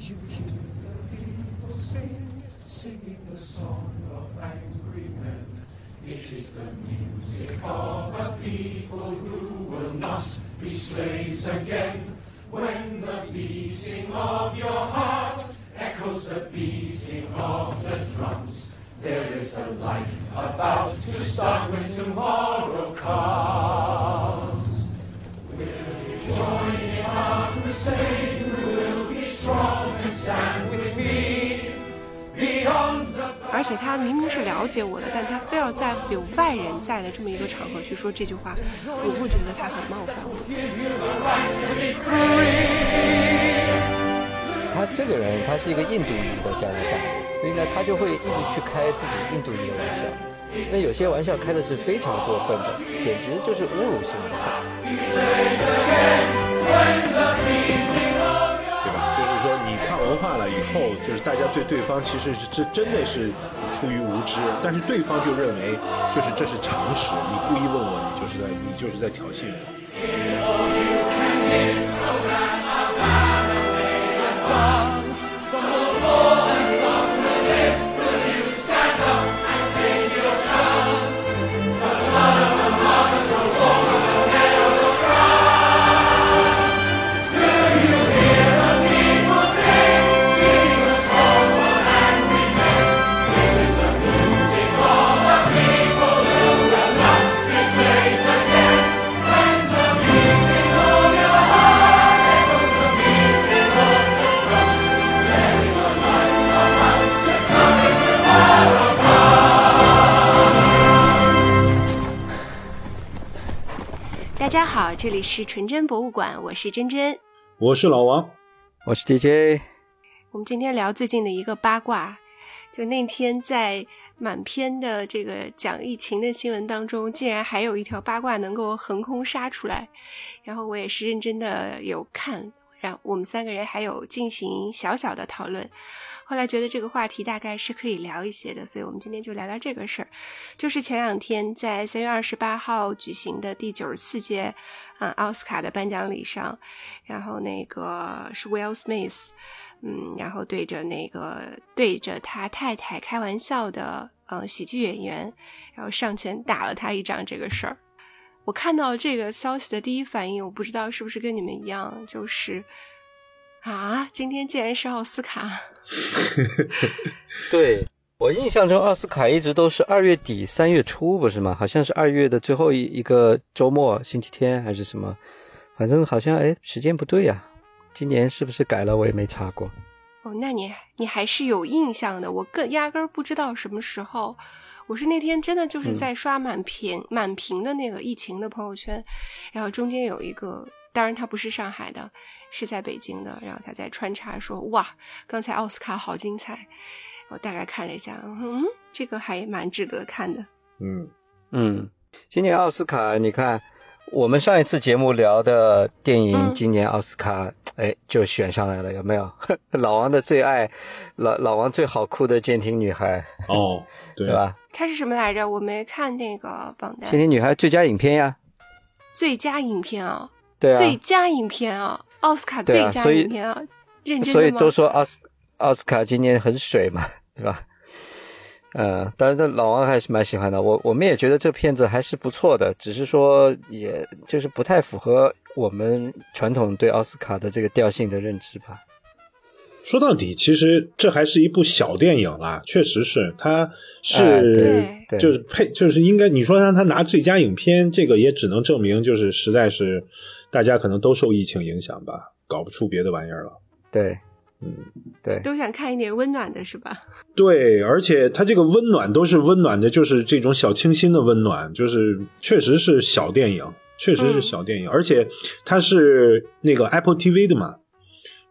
It is the music of a people who will not be slaves again. When the beating of your heart echoes the beating of the drums, there is a life about to start when tomorrow comes. 而且他明明是了解我的，但他非要在有外人在的这么一个场合去说这句话，我会觉得他很冒犯我。他这个人，他是一个印度裔的加拿大，所以呢，他就会一直去开自己印度裔的玩笑。那有些玩笑开的是非常过分的，简直就是侮辱性的。文化了以后，就是大家对对方其实是这真的是出于无知，但是对方就认为就是这是常识，你故意问我，你就是在你就是在挑衅我。家好，这里是纯真博物馆，我是真真。我是老王，我是 DJ，我们今天聊最近的一个八卦，就那天在满篇的这个讲疫情的新闻当中，竟然还有一条八卦能够横空杀出来，然后我也是认真的有看，然后我们三个人还有进行小小的讨论。后来觉得这个话题大概是可以聊一些的，所以我们今天就聊聊这个事儿。就是前两天在三月二十八号举行的第九十四届啊、奥斯卡的颁奖礼上，然后那个是 Will Smith，嗯，然后对着那个对着他太太开玩笑的呃喜剧演员，然后上前打了他一掌这个事儿。我看到这个消息的第一反应，我不知道是不是跟你们一样，就是啊，今天竟然是奥斯卡。对我印象中奥斯卡一直都是二月底三月初，不是吗？好像是二月的最后一一个周末，星期天还是什么？反正好像哎，时间不对呀、今年是不是改了？我也没查过。哦，那你你还是有印象的，我更压根儿不知道什么时候。我是那天真的就是在刷满屏、满屏的那个疫情的朋友圈，然后中间有一个，当然他不是上海的，是在北京的，然后他在穿插说：“哇，刚才奥斯卡好精彩。”我大概看了一下，嗯，这个还蛮值得看的。嗯，嗯，今年奥斯卡，你看我们上一次节目聊的电影，嗯今年奥斯卡哎就选上来了，有没有？老王的最爱，老老王最好哭的监听女孩，哦，对对？吧？它是什么来着？我没看那个榜单。舰艇女孩最佳影片呀，最佳影片啊，对啊，最佳影片啊，奥斯卡最佳对啊所以影片啊，认真吗？所以都说奥斯奥斯卡今年很水嘛，对吧？呃，当然，这老王还是蛮喜欢的。我我们也觉得这片子还是不错的，只是说，也就是不太符合我们传统对奥斯卡的这个调性的认知吧。说到底，其实这还是一部小电影啦，确实是，它哎是、就是配就是应该你说让他拿最佳影片，这个也只能证明就是实在是大家可能都受疫情影响吧，搞不出别的玩意儿了。对，嗯，对，都想看一点温暖的是吧？对，而且它这个温暖都是温暖的，就是这种小清新的温暖，就是确实是小电影，确实是小电影，而且它是那个 Apple TV 的嘛，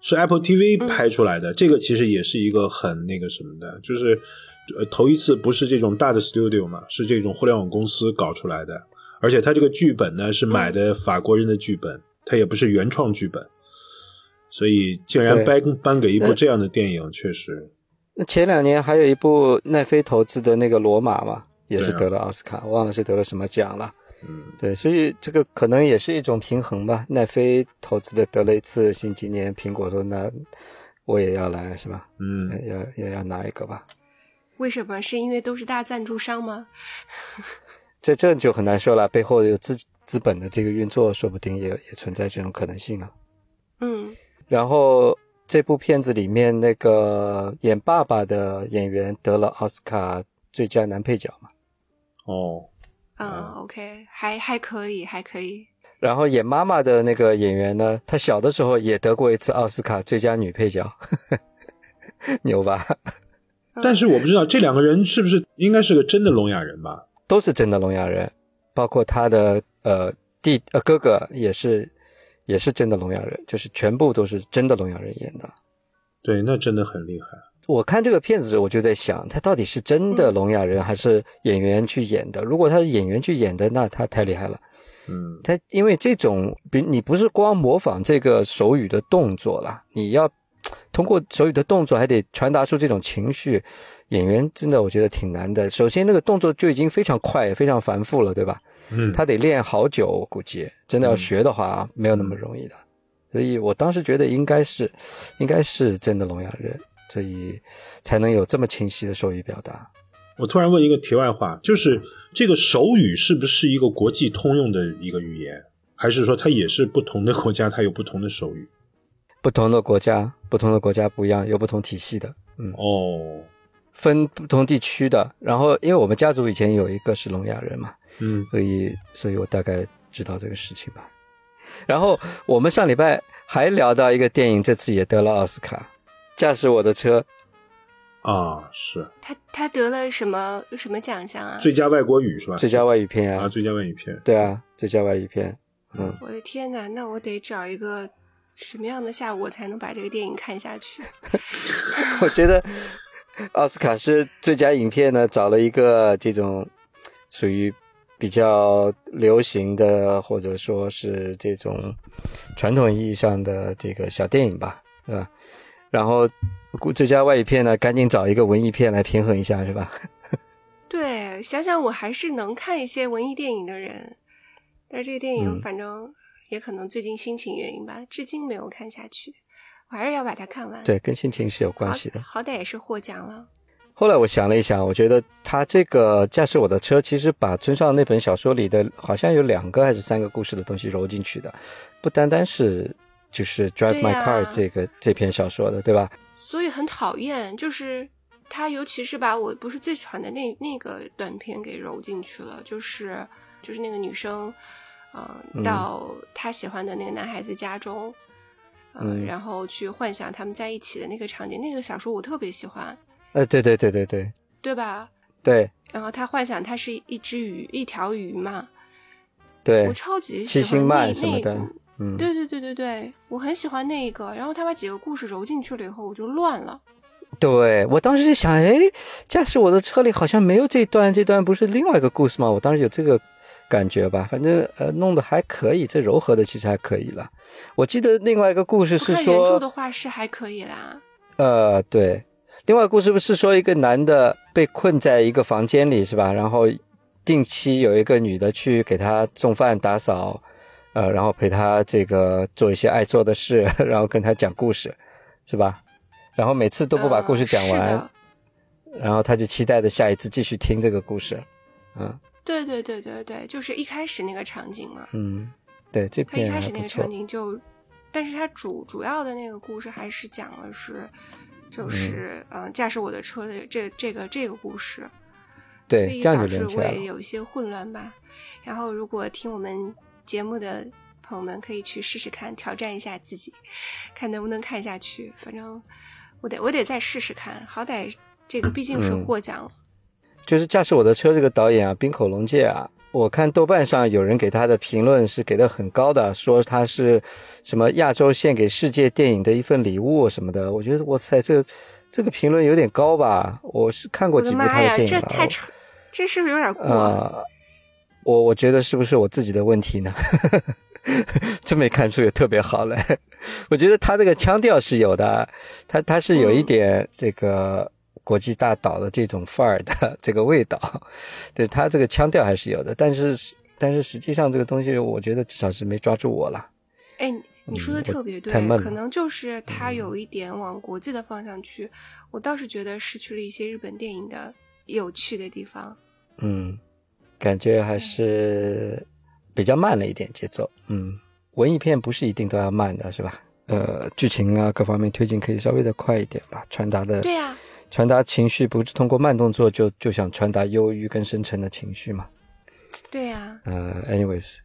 是 Apple TV 拍出来的，这个其实也是一个很那个什么的，就是呃头一次不是这种大的 studio 嘛，是这种互联网公司搞出来的，而且它这个剧本呢是买的法国人的剧本，它也不是原创剧本，所以竟然颁颁给一部这样的电影，确实。那前两年还有一部奈飞投资的那个《罗马》嘛，也是得了奥斯卡，忘了是得了什么奖了。嗯，对，所以这个可能也是一种平衡吧。奈飞投资的得了一次，新今年苹果说那我也要来，是吧？嗯，要也要拿一个吧。为什么？是因为都是大赞助商吗？这这就很难说了，背后有资资本的这个运作，说不定也也存在这种可能性啊。嗯然后这部片子里面那个演爸爸的演员得了奥斯卡最佳男配角嘛，哦，嗯，OK，还还可以，还可以。然后演妈妈的那个演员呢，她小的时候也得过一次奥斯卡最佳女配角，牛吧？但是我不知道这两个人是不是应该是个真的聋哑人吧？都是真的聋哑人，包括他的呃弟呃哥哥也是也是真的聋哑人，就是全部都是真的聋哑人演的。对，那真的很厉害。我看这个片子，我就在想，他到底是真的聋哑人还是演员去演的？如果他是演员去演的，那他太厉害了。嗯，他因为这种，比你不是光模仿这个手语的动作啦，你要通过手语的动作，还得传达出这种情绪。演员真的我觉得挺难的。首先那个动作就已经非常快、非常繁复了，对吧？嗯，他得练好久，我估计真的要学的话，没有那么容易的。所以我当时觉得应该是，应该是真的聋哑人，所以才能有这么清晰的手语表达。我突然问一个题外话，就是这个手语是不是一个国际通用的一个语言，还是说它也是不同的国家它有不同的手语？不同的国家，不同的国家不一样，有不同体系的，嗯，哦，分不同地区的。然后，因为我们家族以前有一个是聋哑人嘛，嗯，所以，所以我大概知道这个事情吧。然后我们上礼拜还聊到一个电影，这次也得了奥斯卡，《驾驶我的车》。啊，是他他得了什么什么奖项啊？最佳外国语是吧？最佳外语片啊，啊，最佳外语片。对啊，最佳外语片。嗯，我的天呐，那我得找一个什么样的下午我才能把这个电影看下去？我觉得 奥斯卡是最佳影片呢，找了一个这种属于比较流行的，或者说是这种传统意义上的这个小电影吧，对吧？然后最佳外语片呢，赶紧找一个文艺片来平衡一下，是吧？对，想想我还是能看一些文艺电影的人，但是这个电影嗯反正也可能最近心情原因吧，至今没有看下去。我还是要把它看完。，对，跟心情是有关系的。好歹也是获奖了。后来我想了一想，我觉得他这个驾驶我的车，其实把村上那本小说里的好像有两个还是三个故事的东西揉进去的，不单单是就是《Drive My Car》这个、这篇小说的，对吧？所以很讨厌，就是他，尤其是把我不是最喜欢的那那个短片给揉进去了，就是就是那个女生，呃，嗯到她喜欢的那个男孩子家中，呃、嗯然后去幻想他们在一起的那个场景，那个小说我特别喜欢，呃，对对对对对对吧？对然后他幻想他是一只鱼，一条鱼嘛，对我，超级喜欢那什么的那，嗯，对对对对对，我很喜欢那一个。然后他把几个故事揉进去了以后，我就乱了。对我当时就想，哎，驾驶我的车里好像没有这段，这段不是另外一个故事吗？我当时有这个感觉吧，反正呃弄得还可以，这柔和的其实还可以了。我记得另外一个故事我是看原著的，话是还可以啦。呃，对，另外故事不是说一个男的被困在一个房间里是吧？然后定期有一个女的去给他送饭、打扫，呃，然后陪他这个做一些爱做的事，然后跟他讲故事，是吧？然后每次都不把故事讲完，呃然后他就期待着下一次继续听这个故事。嗯对对对对对，就是一开始那个场景嘛。嗯，对，这他一开始那个场。景就，但是他主主要的那个故事还是讲的是，就是嗯、呃驾驶我的车的这这个这个故事。所对，以这样就导致我。也有一些混乱吧。然后，如果听我们节目的朋友们可以去试试看，挑战一下自己，看能不能看下去。反正我得我得再试试看，好歹这个毕竟是嗯获奖了。就是驾驶我的车这个导演啊，滨口龙介啊，我看豆瓣上有人给他的评论是给的很高的，说他是什么亚洲献给世界电影的一份礼物什么的。我觉得哇塞，这这个评论有点高吧？我是看过几部他的电影这，太扯，这是不是有点过？呃，我我觉得是不是我自己的问题呢？真没看出有特别好来。我觉得他这个腔调是有的，他他是有一嗯点这个国际大岛的这种范儿的这个味道，对他这个腔调还是有的。但是但是实际上这个东西，我觉得至少是没抓住我了。哎，你你说的特别对可能就是它有一点往国际的方向去。我倒是觉得失去了一些日本电影的有趣的地方。嗯，感觉还是比较慢了一点节奏。嗯，文艺片不是一定都要慢的，是吧？呃，剧情啊各方面推进可以稍微的快一点吧，传达的对呀、传达情绪不是通过慢动作就就想传达忧郁跟深沉的情绪吗。对呀、呃，anyways，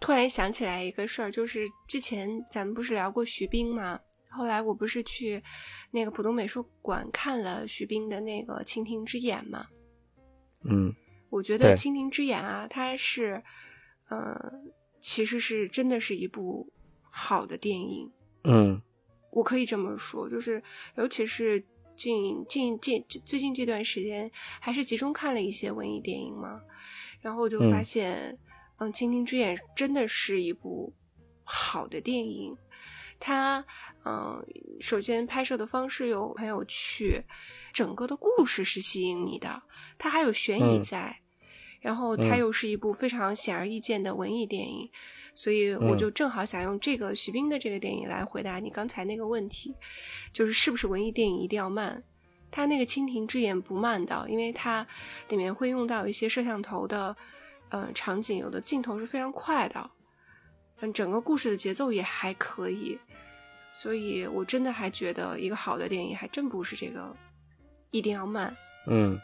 突然想起来一个事儿，就是之前咱们不是聊过徐冰吗？后来我不是去那个浦东美术馆看了徐冰的那个《蜻蜓之眼》吗？嗯我觉得《蜻蜓之眼》啊，它是，呃，其实是真的是一部好的电影。嗯我可以这么说，就是尤其是近近近最近这段时间，还是集中看了一些文艺电影嘛，然后我就发嗯。现，嗯，蜻蜓之眼》真的是一部好的电影。它，嗯，首先拍摄的方式又很有趣，整个的故事是吸引你的，它还有悬疑嗯。在，然后它嗯。又是一部非常显而易见的文艺电影，所以我嗯就正好想用这个徐冰的这个电影来回答你刚才那个问题，就是是不是文艺电影一定要慢？它那个《蜻蜓之眼》不慢的，因为它里面会用到一些摄像头的，呃，场景，有的镜头是非常快的，嗯，整个故事的节奏也还可以，所以我真的还觉得一个好的电影还真不是这个一定要慢。嗯，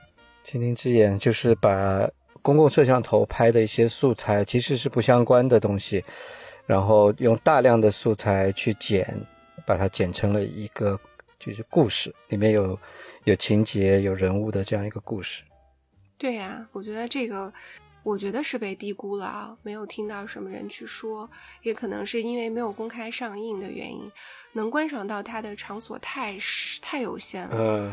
蜻蜓之眼就是把公共摄像头拍的一些素材，其实是不相关的东西，然后用大量的素材去剪，把它剪成了一个就是故事，里面有有情节、有人物的这样一个故事。对呀、我觉得这个，我觉得是被低估了啊，没有听到什么人去说，也可能是因为没有公开上映的原因，能观赏到它的场所太是太有限了。嗯，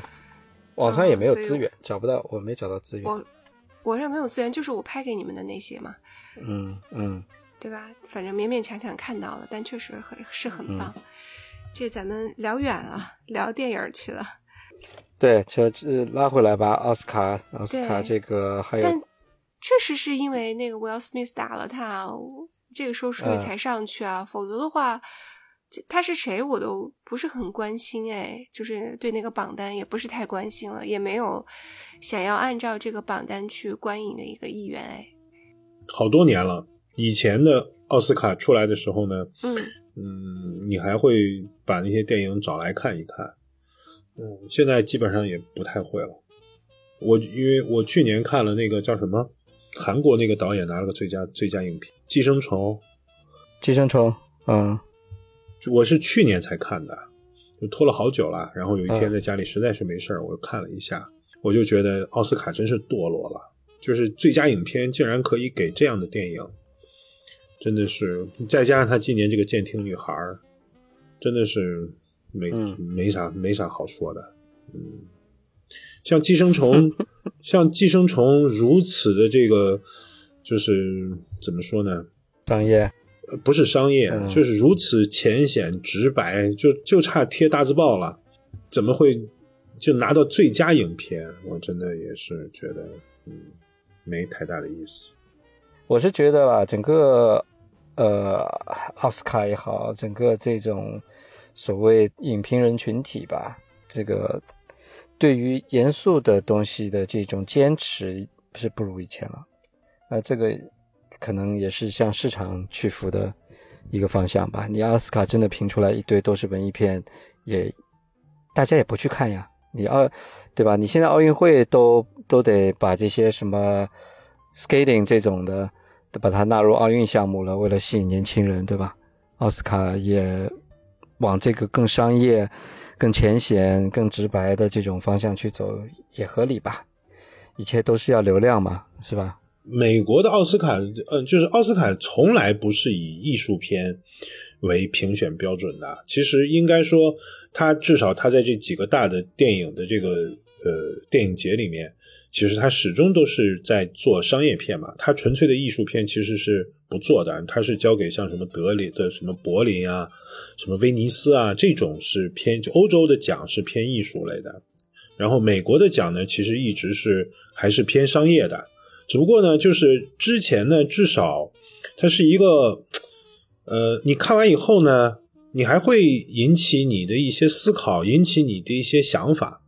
网上也没有资源，找不到，我没找到资源。我我这没有资源，就是我拍给你们的那些嘛，嗯嗯对吧？反正勉勉强强看到了，但确实很是很嗯棒。这咱们聊远了，聊电影儿去了。对，这这拉回来吧，奥斯卡，奥斯卡这个还有但确实是因为那个 Will Smith 打了他，这个收视率嗯才上去啊，否则的话，这他是谁我都不是很关心哎，就是对那个榜单也不是太关心了，也没有想要按照这个榜单去观影的一个意愿哎。好多年了。以前的奥斯卡出来的时候呢，嗯，嗯，你还会把那些电影找来看一看。嗯，现在基本上也不太会了。我因为我去年看了那个叫什么，韩国那个导演拿了个最佳最佳影片《寄生虫寄生虫，嗯》，我是去年才看的，就拖了好久了。然后有一天嗯在家里实在是没事儿，我看了一下，我就觉得奥斯卡真是堕落了，就是最佳影片竟然可以给这样的电影，真的是再加上他今年这个监听女孩儿，真的是没、嗯没啥没啥好说的。嗯，像寄生虫，像寄生虫如此的这个，就是怎么说呢？商业，呃不是商业，嗯就是如此浅显直白，就就差贴大字报了，怎么会就拿到最佳影片？我真的也是觉得，嗯，没太大的意思。我是觉得啦，整个呃奥斯卡也好，整个这种所谓影评人群体吧，这个对于严肃的东西的这种坚持是不如以前了。那这个可能也是向市场屈服的一个方向吧。你奥斯卡真的评出来一堆都是文艺片，也大家也不去看呀。你奥对吧？你现在奥运会都都得把这些什么 skating 这种的，都把它纳入奥运项目了，为了吸引年轻人，对吧？奥斯卡也往这个更商业、更浅显、更直白的这种方向去走，也合理吧？一切都是要流量嘛，是吧？美国的奥斯卡，嗯，就是奥斯卡从来不是以艺术片为评选标准的。其实应该说，它至少它在这几个大的电影的这个呃电影节里面，其实它始终都是在做商业片嘛。它纯粹的艺术片其实是不做的，它是交给像什么德里的什么柏林啊、什么威尼斯啊这种是偏就欧洲的奖是偏艺术类的。然后美国的奖呢，其实一直是还是偏商业的。只不过呢，就是之前呢，至少它是一个，呃，你看完以后呢，你还会引起你的一些思考，引起你的一些想法。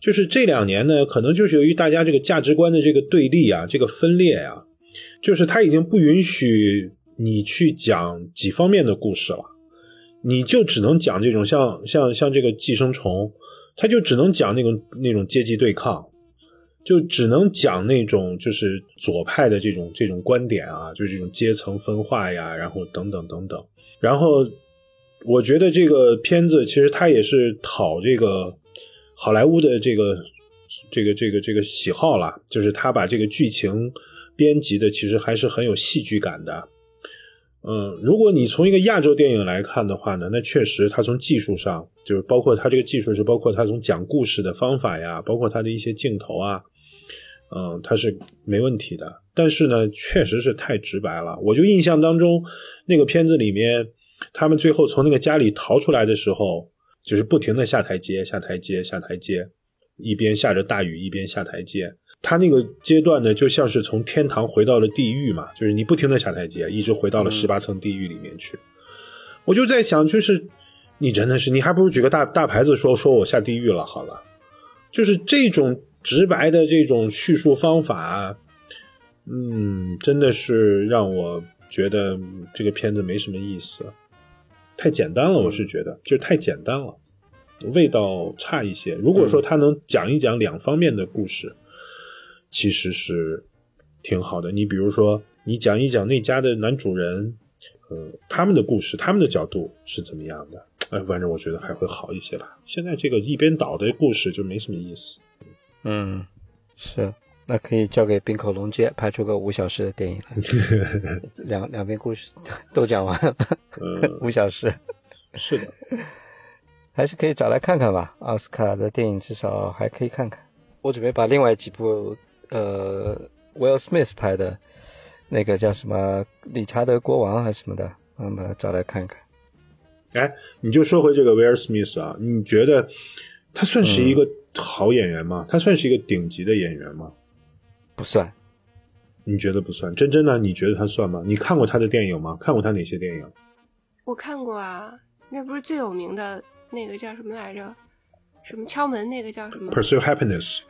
就是这两年呢，可能就是由于大家这个价值观的这个对立啊，这个分裂啊，就是他已经不允许你去讲几方面的故事了，你就只能讲这种像像像这个寄生虫，他就只能讲那种那种阶级对抗，就只能讲那种就是左派的这种这种观点啊，就是这种阶层分化呀，然后等等等等。然后我觉得这个片子其实它也是讨这个好莱坞的这个这个这个这个喜好啦，就是他把这个剧情编辑的其实还是很有戏剧感的。嗯，如果你从一个亚洲电影来看的话呢，那确实它从技术上，就是包括它这个技术是包括它从讲故事的方法呀，包括它的一些镜头啊，嗯，它是没问题的。但是呢，确实是太直白了。我就印象当中，那个片子里面，他们最后从那个家里逃出来的时候，就是不停的下台阶、下台阶、下台阶，一边下着大雨，一边下台阶。他那个阶段呢，就像是从天堂回到了地狱嘛，就是你不停的下台阶，一直回到了十八层地狱里面去。我就在想，就是你真的是，你还不如举个大大牌子说说我下地狱了好了。就是这种直白的这种叙述方法，嗯，真的是让我觉得这个片子没什么意思，太简单了。我是觉得就是太简单了，味道差一些。如果说他能讲一讲两方面的故事，其实是挺好的。你比如说，你讲一讲那家的男主人，呃，他们的故事，他们的角度是怎么样的？哎，反正我觉得还会好一些吧。现在这个一边倒的故事就没什么意思。嗯，是，那可以交给滨口龙介拍出个五小时的电影来，两两边故事都讲完了，嗯，五小时，是的，还是可以找来看看吧。奥斯卡的电影至少还可以看看。我准备把另外几部，呃，Will Smith 拍的那个叫什么《理查德国王》还是什么的，我们找来看看。哎，你就说回这个威尔史密斯啊，你觉得他算是一个好演员吗？他算是一个顶级的演员吗？不算，你觉得不算？真真呢？你觉得他算吗？你看过他的电影吗？看过他哪些电影？我看过啊，那不是最有名的那个叫什么来着？什么敲门那个叫什么？Pursue Happiness，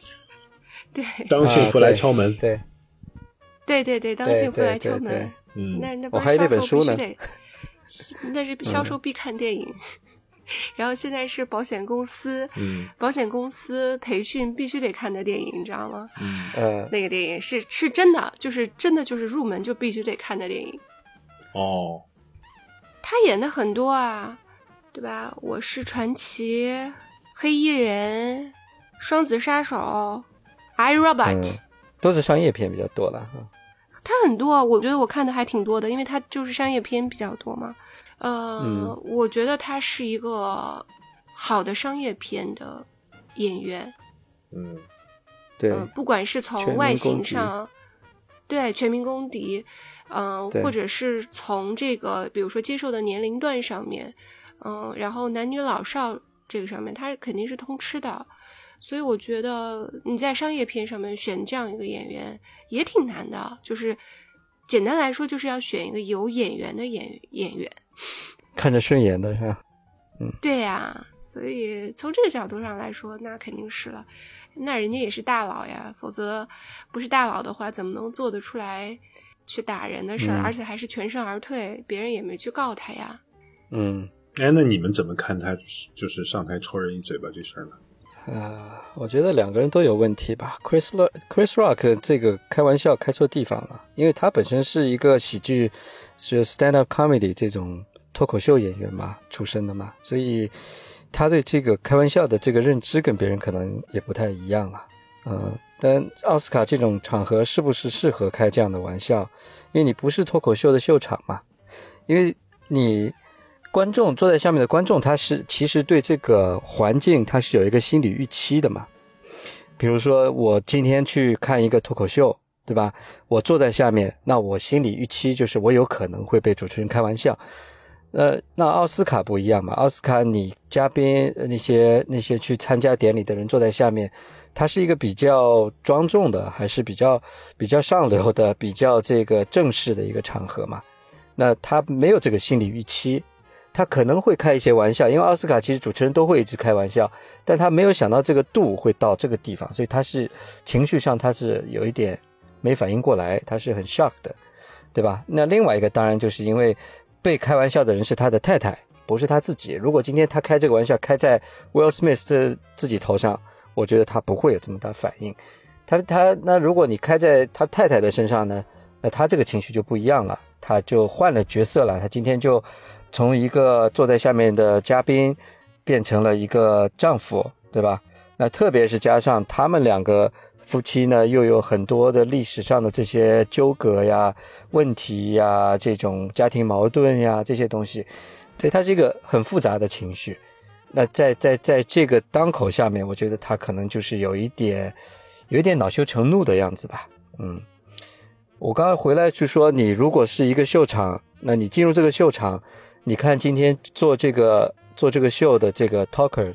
对当幸福来敲门。对，对对对，当幸福来敲门。嗯，那那不是销售本书呢必须得，那是销售必看电影。然后现在是保险公司，嗯保险公司培训必须得看的电影，你知道吗？嗯呃，那个电影是是真的，就是真的就是入门就必须得看的电影。哦，他演的很多啊，对吧？我是传奇、黑衣人、双子杀手、I Robot，、嗯，都是商业片比较多了哈。他很多，我觉得我看的还挺多的，因为他就是商业片比较多嘛。呃，嗯我觉得他是一个好的商业片的演员，嗯对，呃，不管是从外形上，对全民公敌，嗯、或者是从这个比如说接受的年龄段上面，嗯、然后男女老少这个上面，他肯定是通吃的。所以我觉得你在商业片上面选这样一个演员也挺难的，就是简单来说，就是要选一个有眼缘的演演员。看着顺眼的是吧？嗯对呀、所以从这个角度上来说，那肯定是了。那人家也是大佬呀，否则不是大佬的话，怎么能做得出来去打人的事儿，嗯而且还是全身而退，别人也没去告他呀？嗯，哎，那你们怎么看他就是上台抽人一嘴巴这事儿呢？呃，我觉得两个人都有问题吧。Chris Rock Chris Rock 这个开玩笑开错地方了，因为他本身是一个喜剧，是 stand up comedy 这种脱口秀演员嘛出身的嘛，所以他对这个开玩笑的这个认知跟别人可能也不太一样了。嗯，但奥斯卡这种场合是不是适合开这样的玩笑？因为你不是脱口秀的秀场嘛，因为你观众坐在下面的观众，他是其实对这个环境他是有一个心理预期的嘛。比如说我今天去看一个脱口秀，对吧？我坐在下面，那我心理预期就是我有可能会被主持人开玩笑。呃，那奥斯卡不一样嘛，奥斯卡你嘉宾那些那些去参加典礼的人坐在下面，他是一个比较庄重的，还是比较比较上流的、比较这个正式的一个场合嘛？那他没有这个心理预期，他可能会开一些玩笑，因为奥斯卡其实主持人都会一直开玩笑，但他没有想到这个度会到这个地方，所以他是情绪上他是有一点没反应过来，他是很 shock 的，对吧？那另外一个当然就是因为被开玩笑的人是他的太太，不是他自己。如果今天他开这个玩笑开在 Will Smith 这自己头上，我觉得他不会有这么大反应。他他那如果你开在他太太的身上呢，那他这个情绪就不一样了，他就换了角色了，他今天就。从一个坐在下面的嘉宾，变成了一个丈夫，对吧？那特别是加上他们两个夫妻呢，又有很多的历史上的这些纠葛呀、问题呀、这种家庭矛盾呀这些东西，所以他是一个很复杂的情绪。那在在在这个当口下面，我觉得他可能就是有一点，有一点恼羞成怒的样子吧。嗯，我刚刚回来就说，你如果是一个秀场，那你进入这个秀场。你看今天做这个做这个秀的这个 talker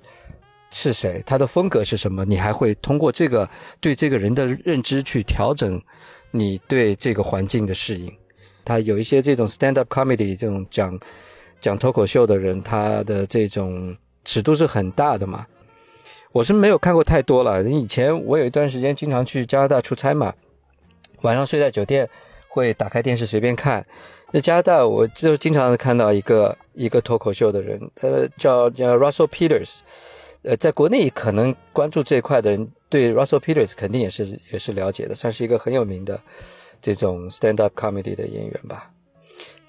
是谁？他的风格是什么？你还会通过这个对这个人的认知去调整你对这个环境的适应。他有一些这种 stand up comedy 这种讲讲脱口秀的人，他的这种尺度是很大的嘛。我是没有看过太多了。以前我有一段时间经常去加拿大出差嘛，晚上睡在酒店会打开电视随便看。在加拿大，我就经常看到一个一个脱口秀的人，他叫叫 Russell Peters，呃，在国内可能关注这一块的人对 Russell Peters 肯定也是也是了解的，算是一个很有名的这种 stand up comedy 的演员吧。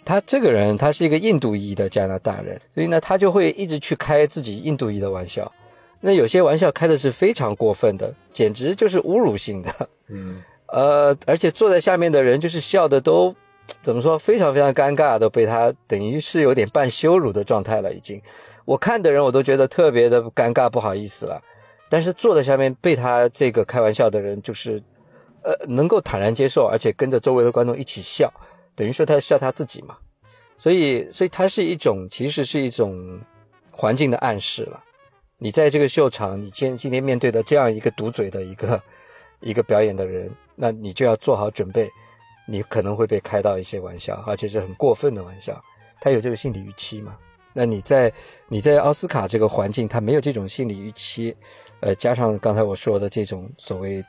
他这个人他是一个印度裔的加拿大人，所以呢，他就会一直去开自己印度裔的玩笑。那有些玩笑开的是非常过分的，简直就是侮辱性的。嗯，呃，而且坐在下面的人就是笑的都。怎么说？非常非常尴尬，都被他等于是有点半羞辱的状态了。已经，我看的人我都觉得特别的尴尬，不好意思了。但是坐在下面被他这个开玩笑的人，就是，呃，能够坦然接受，而且跟着周围的观众一起笑，等于说他笑他自己嘛。所以，所以他是一种，其实是一种环境的暗示了。你在这个秀场，你今今天面对的这样一个堵嘴的一个一个表演的人，那你就要做好准备。你可能会被开到一些玩笑，而且是很过分的玩笑。他有这个心理预期嘛？那你在你在奥斯卡这个环境，他没有这种心理预期，呃，加上刚才我说的这种所谓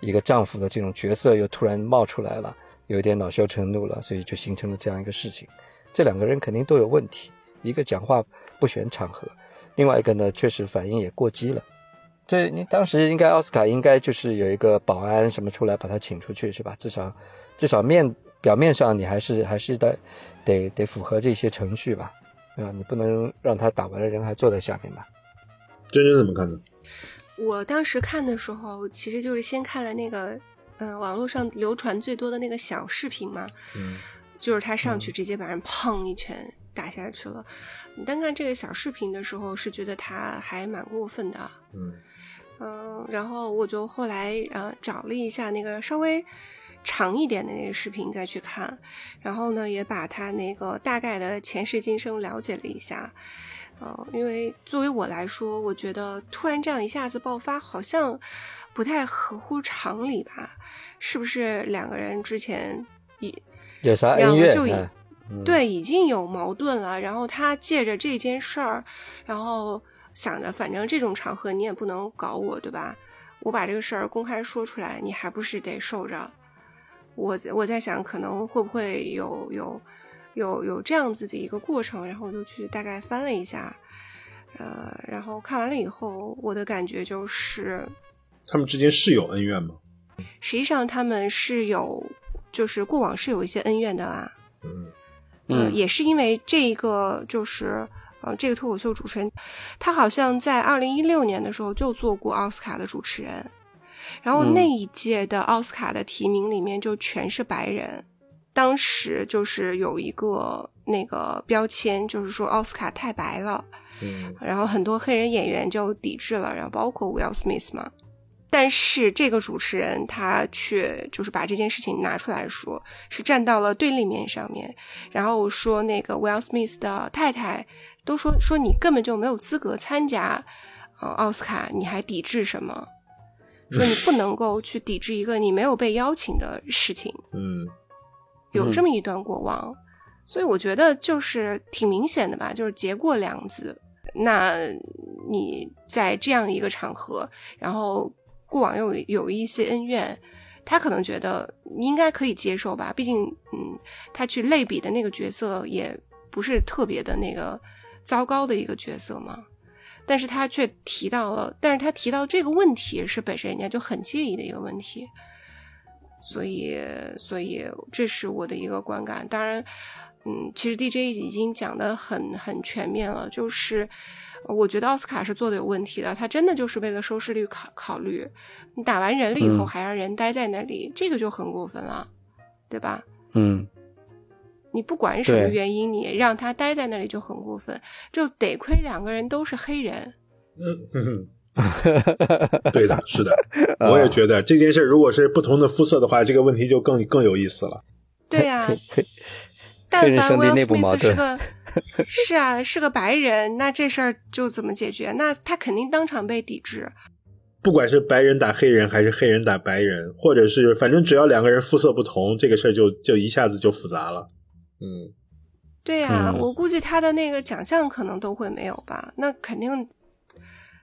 一个丈夫的这种角色又突然冒出来了，有一点恼羞成怒了，所以就形成了这样一个事情。这两个人肯定都有问题，一个讲话不选场合，另外一个呢，确实反应也过激了。这你当时应该奥斯卡应该就是有一个保安什么出来把他请出去是吧？至少。至少面表面上你还是还是得得得符合这些程序吧，对吧？你不能让他打完了人还坐在下面吧？真真怎么看呢？我当时看的时候，其实就是先看了那个，嗯，网络上流传最多的那个小视频嘛，嗯，就是他上去直接把人砰一拳打下去了。你单看这个小视频的时候，是觉得他还蛮过分的，嗯嗯，然后我就后来呃找了一下那个稍微。长一点的那个视频再去看，然后呢，也把他那个大概的前世今生了解了一下，呃，因为作为我来说，我觉得突然这样一下子爆发，好像不太合乎常理吧？是不是两个人之前已有啥恩怨？就已对已经有矛盾了，然后他借着这件事儿，然后想着反正这种场合你也不能搞我，对吧？我把这个事儿公开说出来，你还不是得受着？我我在想，可能会不会有有有有这样子的一个过程，然后我就去大概翻了一下，呃，然后看完了以后，我的感觉就是，他们之间是有恩怨吗？实际上他们是有，就是过往是有一些恩怨的啦。嗯嗯，也是因为这一个，就是呃，这个脱口秀主持人，他好像在二零一六年的时候就做过奥斯卡的主持人。然后那一届的奥斯卡的提名里面就全是白人，当时就是有一个那个标签，就是说奥斯卡太白了，嗯，然后很多黑人演员就抵制了，然后包括 Will Smith 嘛。但是这个主持人他却就是把这件事情拿出来说，是站到了对立面上面，然后说那个 Will Smith 的太太都说说你根本就没有资格参加，呃，奥斯卡，你还抵制什么？说你不能够去抵制一个你没有被邀请的事情，嗯，有这么一段过往，所以我觉得就是挺明显的吧，就是结过梁子。那你在这样一个场合，然后过往又有有一些恩怨，他可能觉得你应该可以接受吧。毕竟，嗯，他去类比的那个角色也不是特别的那个糟糕的一个角色嘛。但是他却提到了，但是他提到这个问题是本身人家就很介意的一个问题，所以，所以这是我的一个观感。当然。嗯，其实 DJ 已经讲的很很全面了，就是我觉得奥斯卡是做的有问题的，他真的就是为了收视率考考虑，你打完人了以后还让人待在那里，这个就很过分了，对吧？嗯，你不管什么原因，你让他待在那里就很过分，就得亏两个人都是黑人。嗯，对的，是的，我也觉得这件事如果是不同的肤色的话，这个问题就更更有意思了。对呀。但凡威尔史密斯是个，是啊，是个白人，那这事儿就怎么解决？那他肯定当场被抵制。不管是白人打黑人，还是黑人打白人，或者是反正只要两个人肤色不同，这个事儿就就一下子就复杂了。嗯，对呀，我估计他的那个奖项可能都会没有吧？那肯定，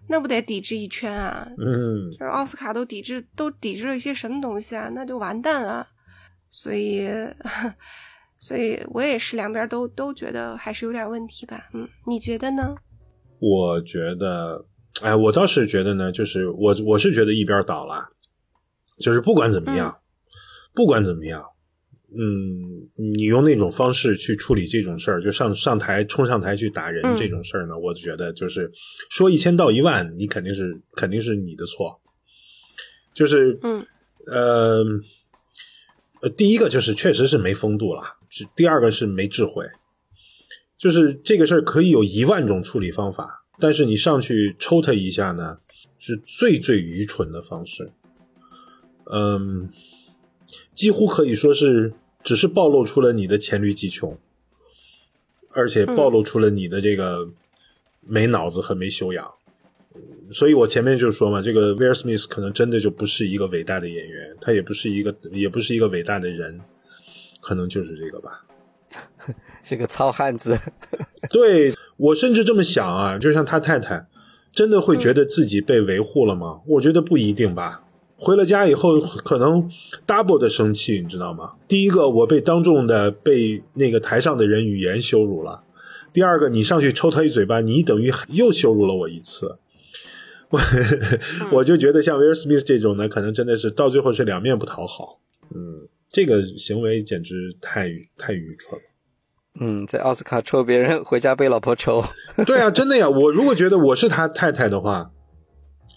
那不得抵制一圈啊？嗯，就是奥斯卡都抵制，都抵制了一些什么东西啊？那就完蛋了。所以。所以我也是两边都都觉得还是有点问题吧，嗯，你觉得呢？我觉得，哎，我倒是觉得呢，就是我我是觉得一边倒了，就是不管怎么样，不管怎么样，嗯，你用那种方式去处理这种事儿，就上上台冲上台去打人这种事儿呢，我觉得就是说一千道一万，你肯定是肯定是你的错，就是嗯呃呃，第一个就是确实是没风度了。第二个是没智慧，就是这个事儿可以有一万种处理方法，但是你上去抽他一下呢，是最最愚蠢的方式。嗯，几乎可以说是只是暴露出了你的黔驴技穷，而且暴露出了你的这个没脑子和没修养。所以我前面就说嘛，这个威尔·史密斯可能真的就不是一个伟大的演员，他也不是一个，也不是一个伟大的人。可能就是这个吧，是个糙汉子。对我甚至这么想啊，就像他太太，真的会觉得自己被维护了吗？我觉得不一定吧。回了家以后，可能 double 的生气，你知道吗？第一个，我被当众的被那个台上的人语言羞辱了；第二个，你上去抽他一嘴巴，你等于又羞辱了我一次。我我就觉得像威尔·史密斯这种呢，可能真的是到最后是两面不讨好。嗯。这个行为简直太太愚蠢了。嗯，在奥斯卡抽别人，回家被老婆抽。对啊，真的呀！我如果觉得我是他太太的话，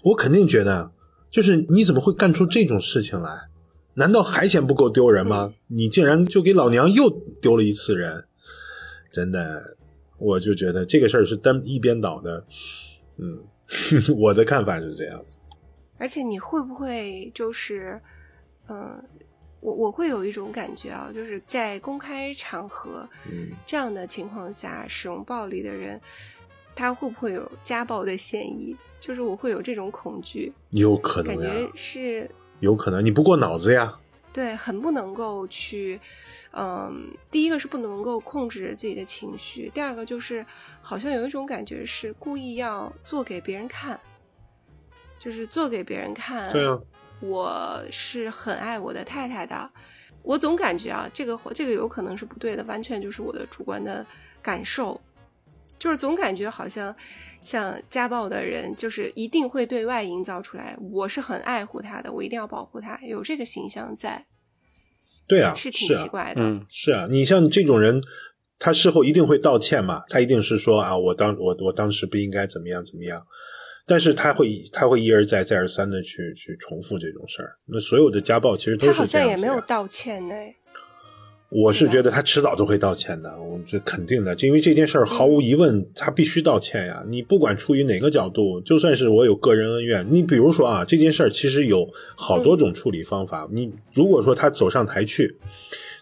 我肯定觉得，就是你怎么会干出这种事情来？难道还嫌不够丢人吗？你竟然就给老娘又丢了一次人，真的，我就觉得这个事儿是单一边倒的。嗯，我的看法是这样子。而且你会不会就是，嗯？我我会有一种感觉啊，就是在公开场合这样的情况下使用暴力的人，他会不会有家暴的嫌疑？就是我会有这种恐惧，有可能感觉是有可能，你不过脑子呀？对，很不能够去，嗯，第一个是不能够控制自己的情绪，第二个就是好像有一种感觉是故意要做给别人看，就是做给别人看。对啊。我是很爱我的太太的，我总感觉啊，这个这个有可能是不对的，完全就是我的主观的感受，就是总感觉好像像家暴的人，就是一定会对外营造出来，我是很爱护他的，我一定要保护他，有这个形象在。对啊，是挺奇怪的。嗯，是啊，你像这种人，他事后一定会道歉嘛，他一定是说啊，我当我我当时不应该怎么样怎么样。但是他会他会一而再再而三的去去重复这种事儿。那所有的家暴其实都是这样。他好像也没有道歉呢。我是觉得他迟早都会道歉的，我这肯定的，就因为这件事儿毫无疑问他必须道歉呀。你不管出于哪个角度，就算是我有个人恩怨，你比如说啊，这件事儿其实有好多种处理方法。你如果说他走上台去，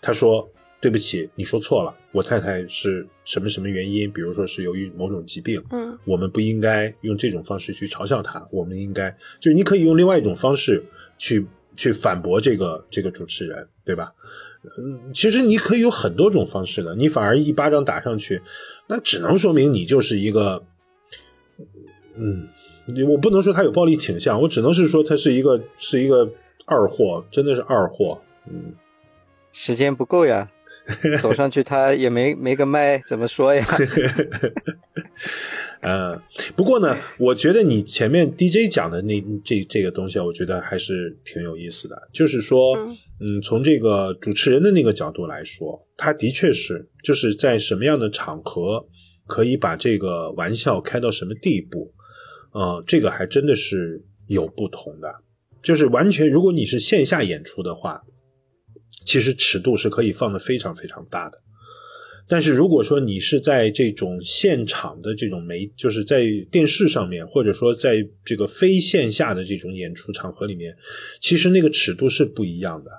他说。对不起，你说错了。我太太是什么什么原因？比如说是由于某种疾病。嗯，我们不应该用这种方式去嘲笑她。我们应该就是你可以用另外一种方式去去反驳这个这个主持人，对吧？嗯，其实你可以有很多种方式的，你反而一巴掌打上去，那只能说明你就是一个，嗯，我不能说他有暴力倾向，我只能是说他是一个是一个二货，真的是二货。嗯，时间不够呀，走上去他也没没个麦，怎么说呀？呃，不过呢，我觉得你前面 DJ 讲的那这这个东西啊，我觉得还是挺有意思的。就是说，嗯，从这个主持人的那个角度来说，他的确是就是在什么样的场合可以把这个玩笑开到什么地步，呃，这个还真的是有不同的。就是完全，如果你是线下演出的话，其实尺度是可以放的非常非常大的。但是如果说你是在这种现场的这种媒，就是在电视上面，或者说在这个非线下的这种演出场合里面，其实那个尺度是不一样的，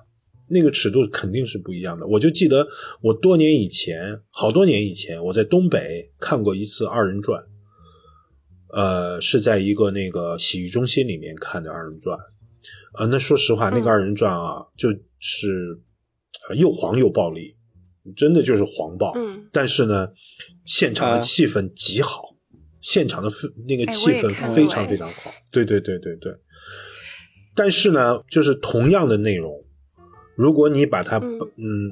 那个尺度肯定是不一样的。我就记得我多年以前，好多年以前，我在东北看过一次二人转，呃，是在一个那个洗浴中心里面看的二人转，呃，那说实话，那个二人转啊，就是又黄又暴力。真的就是黄暴，嗯，但是呢，现场的气氛极好，现场的那个气氛非常非常好，对对对对对。但是呢，就是同样的内容，如果你把它嗯。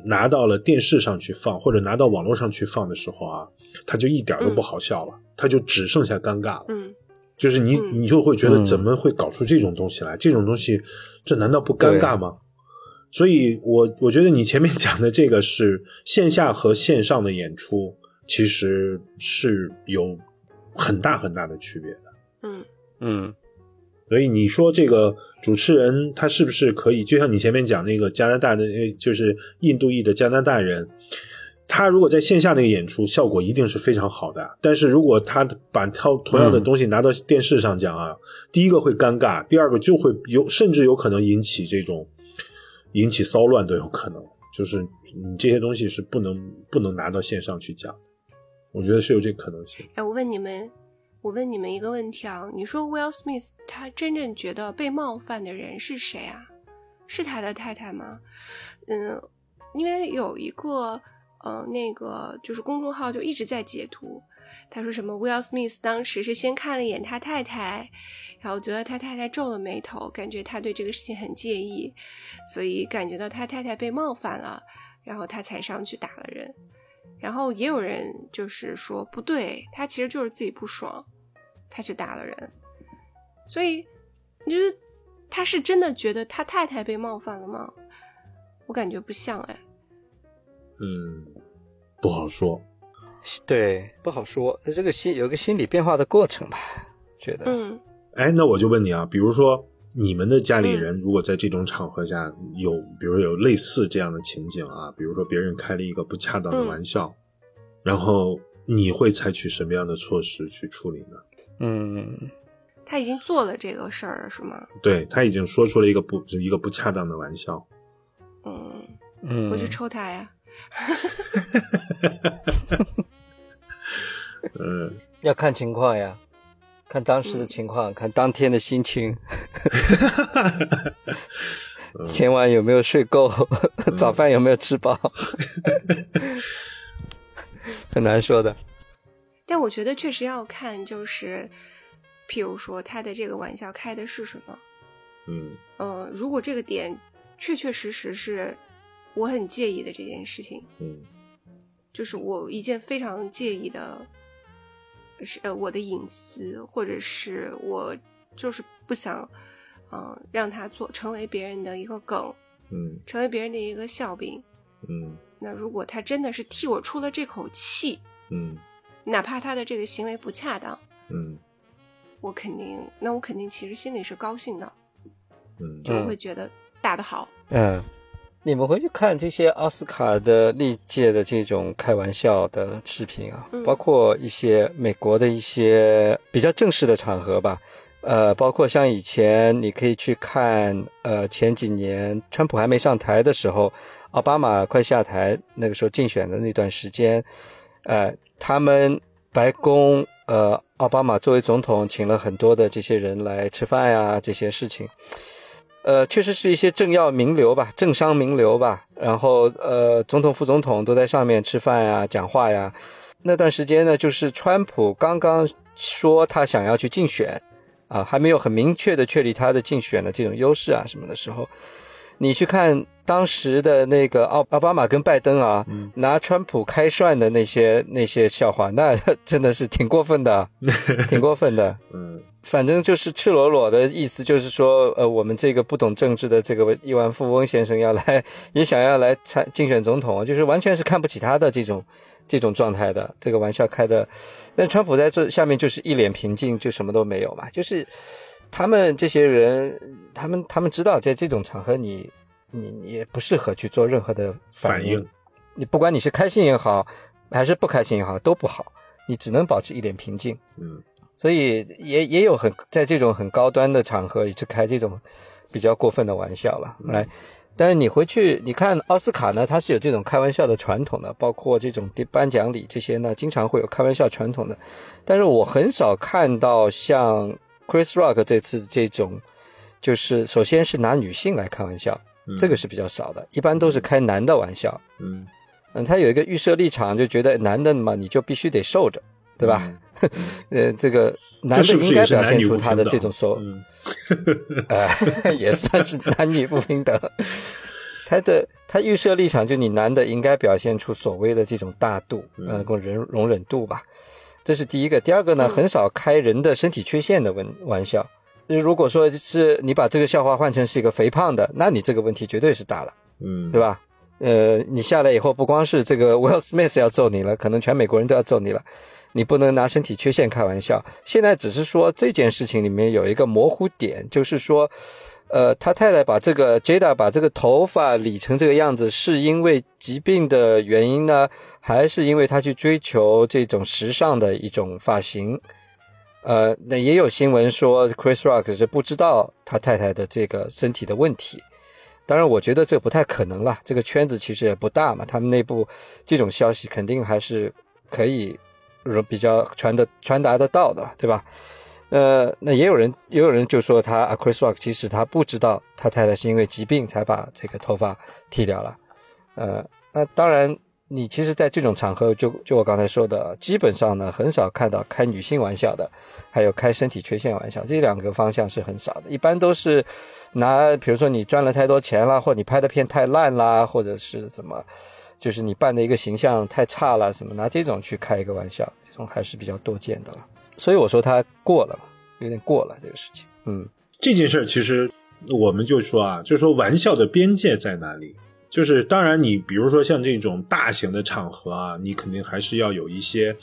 拿到了电视上去放，或者拿到网络上去放的时候啊，它就一点都不好笑了，它就只剩下尴尬了。嗯，就是你你就会觉得怎么会搞出这种东西来？这种东西，这难道不尴尬吗？所以，我我觉得你前面讲的这个是线下和线上的演出，其实是有很大很大的区别的。嗯嗯，所以你说这个主持人他是不是可以，就像你前面讲那个加拿大的，就是印度裔的加拿大人，他如果在线下那个演出效果一定是非常好的。但是如果他把他同样的东西拿到电视上讲啊，第一个会尴尬，第二个就会有甚至有可能引起这种。引起骚乱都有可能，就是你这些东西是不能不能拿到线上去讲的，我觉得是有这可能性。哎，我问你们，我问你们一个问题啊，你说 Will Smith 他真正觉得被冒犯的人是谁啊？是他的太太吗？嗯，因为有一个呃那个就是公众号就一直在截图，他说什么 Will Smith 当时是先看了一眼他太太。然后觉得他太太皱了眉头，感觉他对这个事情很介意，所以感觉到他太太被冒犯了，然后他才上去打了人。然后也有人就是说不对，他其实就是自己不爽，他去打了人。所以你觉得他是真的觉得他太太被冒犯了吗？我感觉不像哎。嗯，不好说。对，不好说。他这个心有个心理变化的过程吧，觉得。嗯。哎，那我就问你啊，比如说你们的家里人如果在这种场合下有，比如有类似这样的情景啊，比如说别人开了一个不恰当的玩笑，然后你会采取什么样的措施去处理呢？嗯，他已经做了这个事儿了，是吗？对他已经说出了一个不一个不恰当的玩笑。嗯嗯，我去抽他呀。嗯，要看情况呀。看当时的情况，看当天的心情，前晚有没有睡够，早饭有没有吃饱，很难说的。但我觉得确实要看，就是譬如说他的这个玩笑开的是什么。嗯呃，如果这个点确确实实是我很介意的这件事情，嗯，就是我一件非常介意的。是呃我的隐私，或者是我就是不想，嗯，让他做成为别人的一个梗，嗯，成为别人的一个笑柄，嗯。那如果他真的是替我出了这口气，嗯，哪怕他的这个行为不恰当，嗯，我肯定，那我肯定其实心里是高兴的，嗯，就会觉得打得好，嗯。你们回去看这些奥斯卡的历届的这种开玩笑的视频啊，包括一些美国的一些比较正式的场合吧，呃，包括像以前你可以去看，呃，前几年川普还没上台的时候，奥巴马快下台那个时候竞选的那段时间，呃，他们白宫，呃，奥巴马作为总统请了很多的这些人来吃饭呀，这些事情。呃，确实是一些政要名流吧，政商名流吧，然后呃，总统、副总统都在上面吃饭呀、讲话呀。那段时间呢，就是川普刚刚说他想要去竞选，啊，还没有很明确的确立他的竞选的这种优势啊什么的时候，你去看当时的那个奥奥巴马跟拜登啊，拿川普开涮的那些那些笑话，那 真的是挺过分的，挺过分的。嗯反正就是赤裸裸的意思，就是说，呃，我们这个不懂政治的这个亿万富翁先生要来，也想要来参竞选总统啊，就是完全是看不起他的这种这种状态的，这个玩笑开的。那川普在这下面就是一脸平静，就什么都没有嘛，就是他们这些人，他们他们知道在这种场合你你你也不适合去做任何的应反应，你不管你是开心也好，还是不开心也好，都不好，你只能保持一脸平静。嗯所以也也有很在这种很高端的场合去开这种比较过分的玩笑了。来，但是你回去你看奥斯卡呢，它是有这种开玩笑的传统的，包括这种颁奖礼这些呢，经常会有开玩笑传统的。但是我很少看到像 Chris Rock 这次这种，就是首先是拿女性来开玩笑，这个是比较少的，一般都是开男的玩笑。嗯嗯，他有一个预设立场，就觉得男的嘛，你就必须得受着，对吧？呃，这个男的应该表现出他的这种所，嗯 呃，也算是男女不平等。他的他预设立场就你男的应该表现出所谓的这种大度，呃，跟忍容忍度吧，这是第一个。第二个呢，很少开人的身体缺陷的玩玩笑。如果说是你把这个笑话换成是一个肥胖的，那你这个问题绝对是大了。嗯，对吧？呃，你下来以后，不光是这个 Will Smith 要揍你了，可能全美国人都要揍你了。你不能拿身体缺陷开玩笑。现在只是说这件事情里面有一个模糊点，就是说，呃，他太太把这个 Jada 把这个头发理成这个样子，是因为疾病的原因呢，还是因为他去追求这种时尚的一种发型？呃，那也有新闻说 Chris Rock 是不知道他太太的这个身体的问题。当然，我觉得这不太可能了。这个圈子其实也不大嘛，他们内部这种消息肯定还是可以比较传的传达得到的，对吧？呃，那也有人也有人就说他，Chris Rock 其实他不知道他太太是因为疾病才把这个头发剃掉了。呃，那当然，你其实，在这种场合，就就我刚才说的，基本上呢，很少看到开女性玩笑的，还有开身体缺陷玩笑，这两个方向是很少的，一般都是。拿，比如说你赚了太多钱了，或你拍的片太烂啦，或者是怎么，就是你扮的一个形象太差了，什么拿这种去开一个玩笑，这种还是比较多见的了。所以我说他过了，有点过了这个事情。嗯，这件事其实我们就说啊，就说玩笑的边界在哪里？就是当然你比如说像这种大型的场合啊，你肯定还是要有一些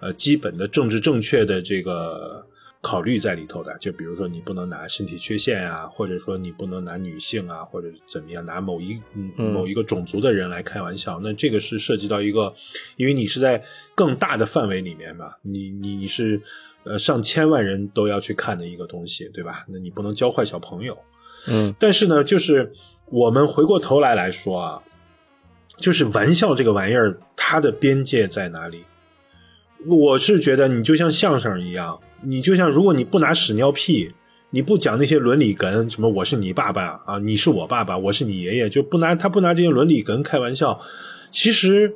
呃基本的政治正确的这个。考虑在里头的，就比如说你不能拿身体缺陷啊，或者说你不能拿女性啊，或者怎么样拿某一嗯某一个种族的人来开玩笑，那这个是涉及到一个，因为你是在更大的范围里面嘛，你你你是呃上千万人都要去看的一个东西，对吧？那你不能教坏小朋友，嗯。但是呢，就是我们回过头来来说啊，就是玩笑这个玩意儿，它的边界在哪里？我是觉得你就像相声一样。你就像，如果你不拿屎尿屁，你不讲那些伦理梗，什么我是你爸爸啊，你是我爸爸，我是你爷爷，就不拿他不拿这些伦理梗开玩笑，其实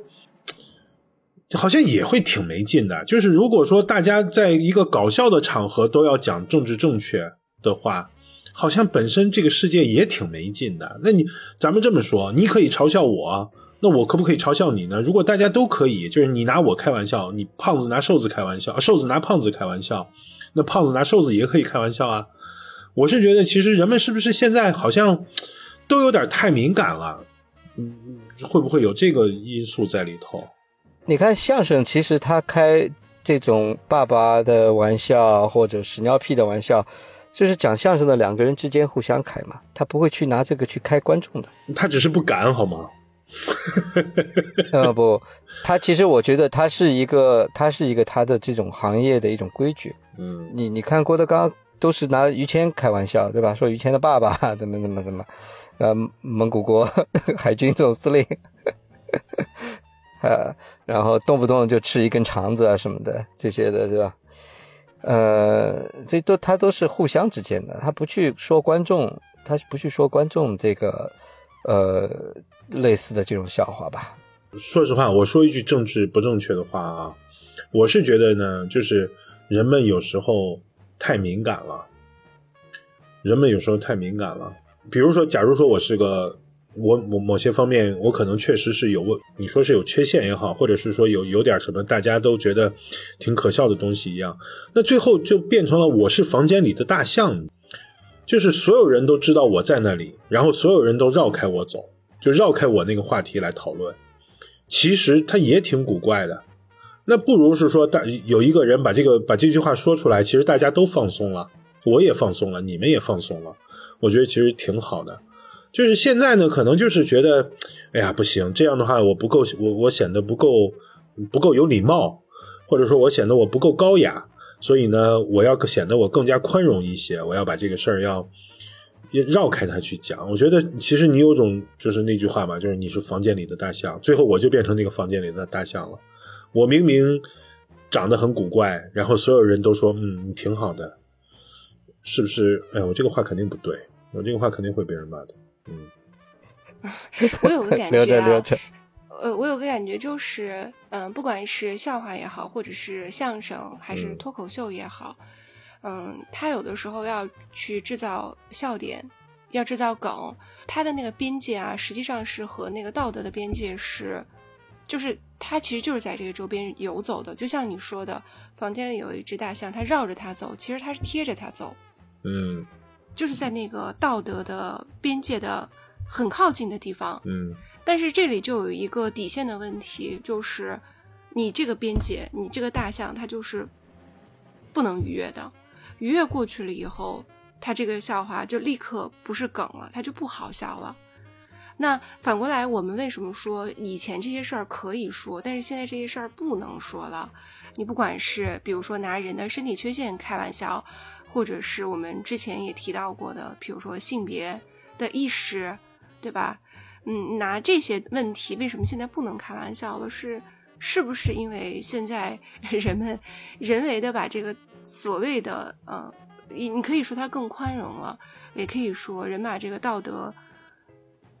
好像也会挺没劲的。就是如果说大家在一个搞笑的场合都要讲政治正确的话，好像本身这个世界也挺没劲的。那你咱们这么说，你可以嘲笑我。那我可不可以嘲笑你呢？如果大家都可以，就是你拿我开玩笑，你胖子拿瘦子开玩笑，瘦子拿胖子开玩笑，那胖子拿瘦子也可以开玩笑啊。我是觉得，其实人们是不是现在好像都有点太敏感了？嗯，会不会有这个因素在里头？你看相声，其实他开这种爸爸的玩笑或者屎尿屁的玩笑，就是讲相声的两个人之间互相开嘛，他不会去拿这个去开观众的。他只是不敢，好吗？呃不，他其实我觉得他是一个，他是一个他的这种行业的一种规矩。嗯，你你看郭德纲都是拿于谦开玩笑，对吧？说于谦的爸爸怎么怎么怎么，呃，蒙古国 海军总司令，呃，然后动不动就吃一根肠子啊什么的这些的，对吧？呃，这都他都是互相之间的，他不去说观众他不去说观众这个呃类似的这种笑话吧？说实话，我说一句政治不正确的话啊，我是觉得呢，就是人们有时候太敏感了，人们有时候太敏感了。比如说，假如说我是个我某某些方面，我可能确实是有问，你说是有缺陷也好，或者是说有有点什么大家都觉得挺可笑的东西一样，那最后就变成了我是房间里的大象，就是所有人都知道我在那里，然后所有人都绕开我走，就绕开我那个话题来讨论。其实他也挺古怪的，那不如是说大有一个人把这个把这句话说出来，其实大家都放松了，我也放松了，你们也放松了，我觉得其实挺好的。就是现在呢，可能就是觉得，哎呀不行，这样的话我不够，我我显得不够不够有礼貌，或者说我显得我不够高雅，所以呢，我要显得我更加宽容一些，我要把这个事儿要。绕开他去讲，我觉得其实你有种就是那句话嘛，就是你是房间里的大象，最后我就变成那个房间里的大象了。我明明长得很古怪，然后所有人都说嗯你挺好的，是不是？哎，我这个话肯定不对，我这个话肯定会被人骂的。嗯，我有个感觉啊 着留着，呃，我有个感觉就是，嗯、不管是笑话也好，或者是相声还是嗯。脱口秀也好，嗯，他有的时候要去制造笑点，要制造梗，他的那个边界啊，实际上是和那个道德的边界是，就是他其实就是在这个周边游走的。就像你说的，房间里有一只大象，它绕着它走，其实它是贴着它走，嗯就是在那个道德的边界的很靠近的地方。嗯但是这里就有一个底线的问题，就是你这个边界，你这个大象它就是不能逾越的，逾越过去了以后，它这个笑话就立刻不是梗了，它就不好笑了。那反过来，我们为什么说以前这些事儿可以说，但是现在这些事儿不能说了？你不管是比如说拿人的身体缺陷开玩笑，或者是我们之前也提到过的，比如说性别的意识，对吧？嗯，拿这些问题，为什么现在不能开玩笑了？是是不是因为现在 人们人为的把这个所谓的呃，你你可以说它更宽容了，也可以说人把这个道德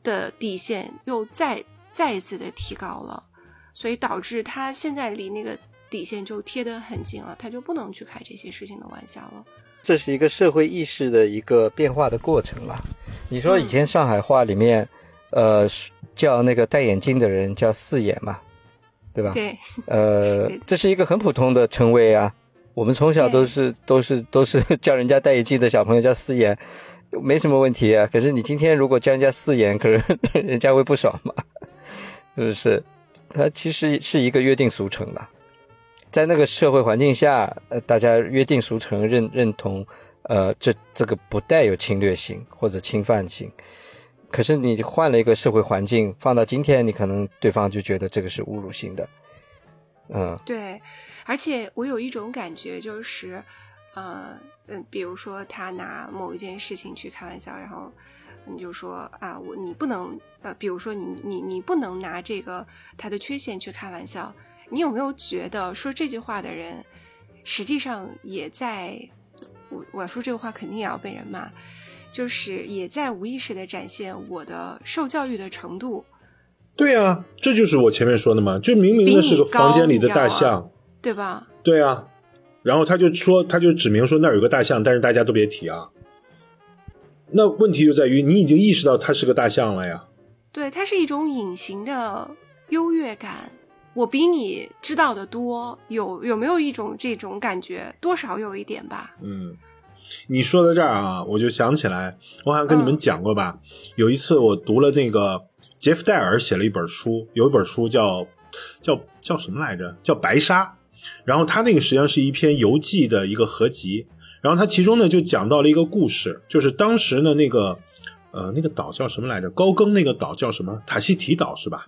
的底线又再再一次的提高了，所以导致他现在离那个底线就贴得很近了，他就不能去开这些事情的玩笑了。这是一个社会意识的一个变化的过程了。你说以前上海话里面，呃，叫那个戴眼镜的人叫四眼嘛，对吧？对，呃，这是一个很普通的称谓啊。我们从小都是都是都是 叫人家戴眼镜的小朋友叫四眼，没什么问题啊。可是你今天如果叫人家四眼，可是 人家会不爽嘛？是不是？它其实是一个约定俗成的，在那个社会环境下，呃，大家约定俗成认认同，呃，这这个不带有侵略性或者侵犯性。可是你换了一个社会环境，放到今天，你可能对方就觉得这个是侮辱性的，嗯。对，而且我有一种感觉，就是，呃，嗯，比如说他拿某一件事情去开玩笑，然后你就说啊，我你不能，呃，比如说你你你不能拿这个他的缺陷去开玩笑，你有没有觉得说这句话的人，实际上也在，我我说这个话肯定也要被人骂，就是也在无意识的展现我的受教育的程度，对啊，这就是我前面说的嘛，就明明那是个房间里的大象，对吧？对啊，然后他就说，他就指明说那儿有个大象，但是大家都别提啊。那问题就在于你已经意识到它是个大象了呀。对，它是一种隐形的优越感。我比你知道的多，有有没有一种这种感觉？多少有一点吧。嗯，你说到这儿啊，我就想起来，我好像跟你们讲过吧。有一次我读了那个杰夫戴尔写了一本书，有一本书叫叫叫什么来着？叫《白沙》。然后他那个实际上是一篇游记的一个合集。然后他其中呢就讲到了一个故事，就是当时呢那个呃那个岛叫什么来着？高更那个岛叫什么？塔希提岛是吧？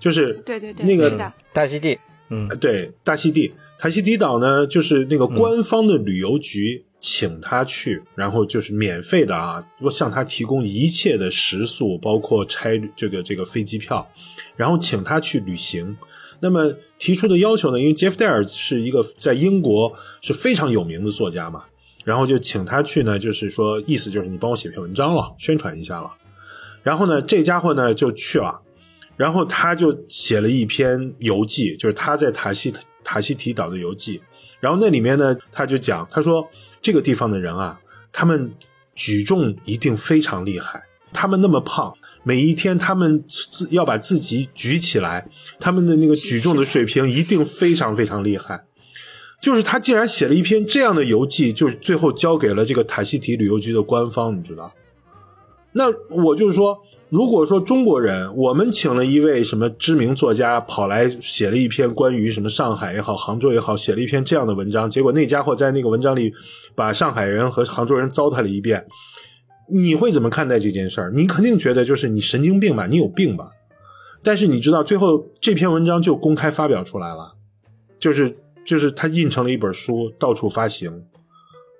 就是对对对，那个大溪地，嗯呃对，大溪地，塔西提岛呢，就是那个官方的旅游局请他去，然后就是免费的啊，向他提供一切的食宿，包括差这个这个飞机票，然后请他去旅行。那么提出的要求呢，因为杰夫戴尔是一个在英国是非常有名的作家嘛，然后就请他去呢，就是说意思就是你帮我写篇文章了，宣传一下了。然后呢，这家伙呢就去了，然后他就写了一篇游记，就是他在塔西塔西提岛的游记。然后那里面呢，他就讲，他说这个地方的人啊，他们举重一定非常厉害，他们那么胖，每一天他们自要把自己举起来，他们的那个举重的水平一定非常非常厉害。就是他竟然写了一篇这样的游记，就是最后交给了这个塔西提旅游局的官方，你知道？那我就是说，如果说中国人，我们请了一位什么知名作家跑来写了一篇关于什么上海也好、杭州也好，写了一篇这样的文章，结果那家伙在那个文章里把上海人和杭州人糟蹋了一遍，你会怎么看待这件事儿？你肯定觉得就是你神经病吧，你有病吧？但是你知道，最后这篇文章就公开发表出来了，就是就是他印成了一本书，到处发行，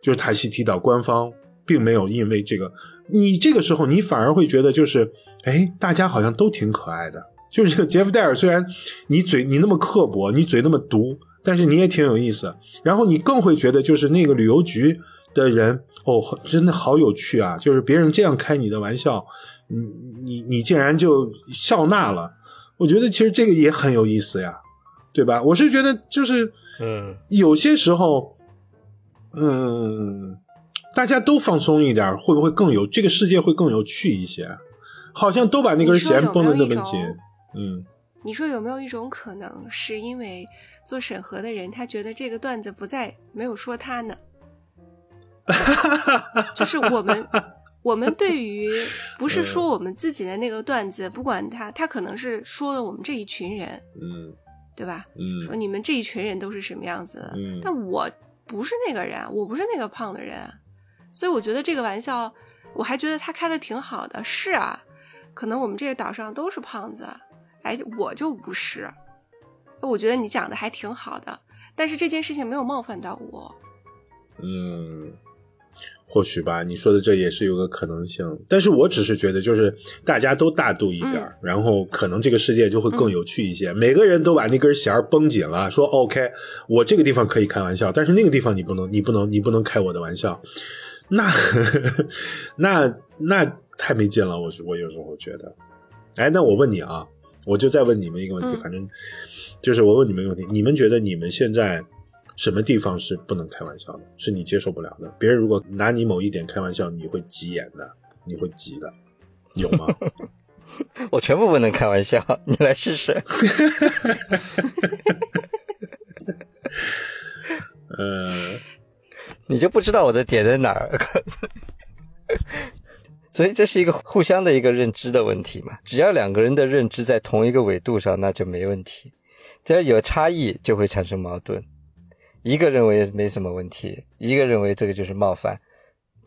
就是塔西提岛官方并没有因为这个。你这个时候，你反而会觉得就是，哎，大家好像都挺可爱的。就是这个杰夫戴尔，虽然你嘴你那么刻薄，你嘴那么毒，但是你也挺有意思。然后你更会觉得，就是那个旅游局的人，哦，真的好有趣啊！就是别人这样开你的玩笑，你你你竟然就笑纳了。我觉得其实这个也很有意思呀，对吧？我是觉得就是，嗯，有些时候，嗯，大家都放松一点，会不会更有这个世界会更有趣一些？好像都把那根弦绷得那么紧，嗯，你说有没有一种可能，是因为做审核的人他觉得这个段子不在，没有说他呢？就是我们，我们对于不是说 我们自己的那个段子，不管他，他可能是说了我们这一群人，嗯对吧？嗯说你们这一群人都是什么样子的，嗯但我不是那个人啊，我不是那个胖的人啊，所以我觉得这个玩笑，我还觉得他开的挺好的。是啊，可能我们这个岛上都是胖子，哎，我就不是。我觉得你讲的还挺好的，但是这件事情没有冒犯到我。嗯，或许吧，你说的这也是有个可能性，但是我只是觉得，就是大家都大度一点儿，然后可能这个世界就会更有趣一些。每个人都把那根弦儿绷紧了，说 OK，我这个地方可以开玩笑，但是那个地方你不能，你不能，你不能开我的玩笑，那那那太没劲了。我我有时候觉得，哎，那我问你啊，我就再问你们一个问题，嗯反正就是我问你们一个问题，你们觉得你们现在什么地方是不能开玩笑的，是你接受不了的？别人如果拿你某一点开玩笑，你会急眼的，你会急的，有吗？我全部不能开玩笑，你来试试。呃，你就不知道我的点在哪儿。所以这是一个互相的一个认知的问题嘛。只要两个人的认知在同一个纬度上，那就没问题。只要有差异，就会产生矛盾。一个认为没什么问题，一个认为这个就是冒犯，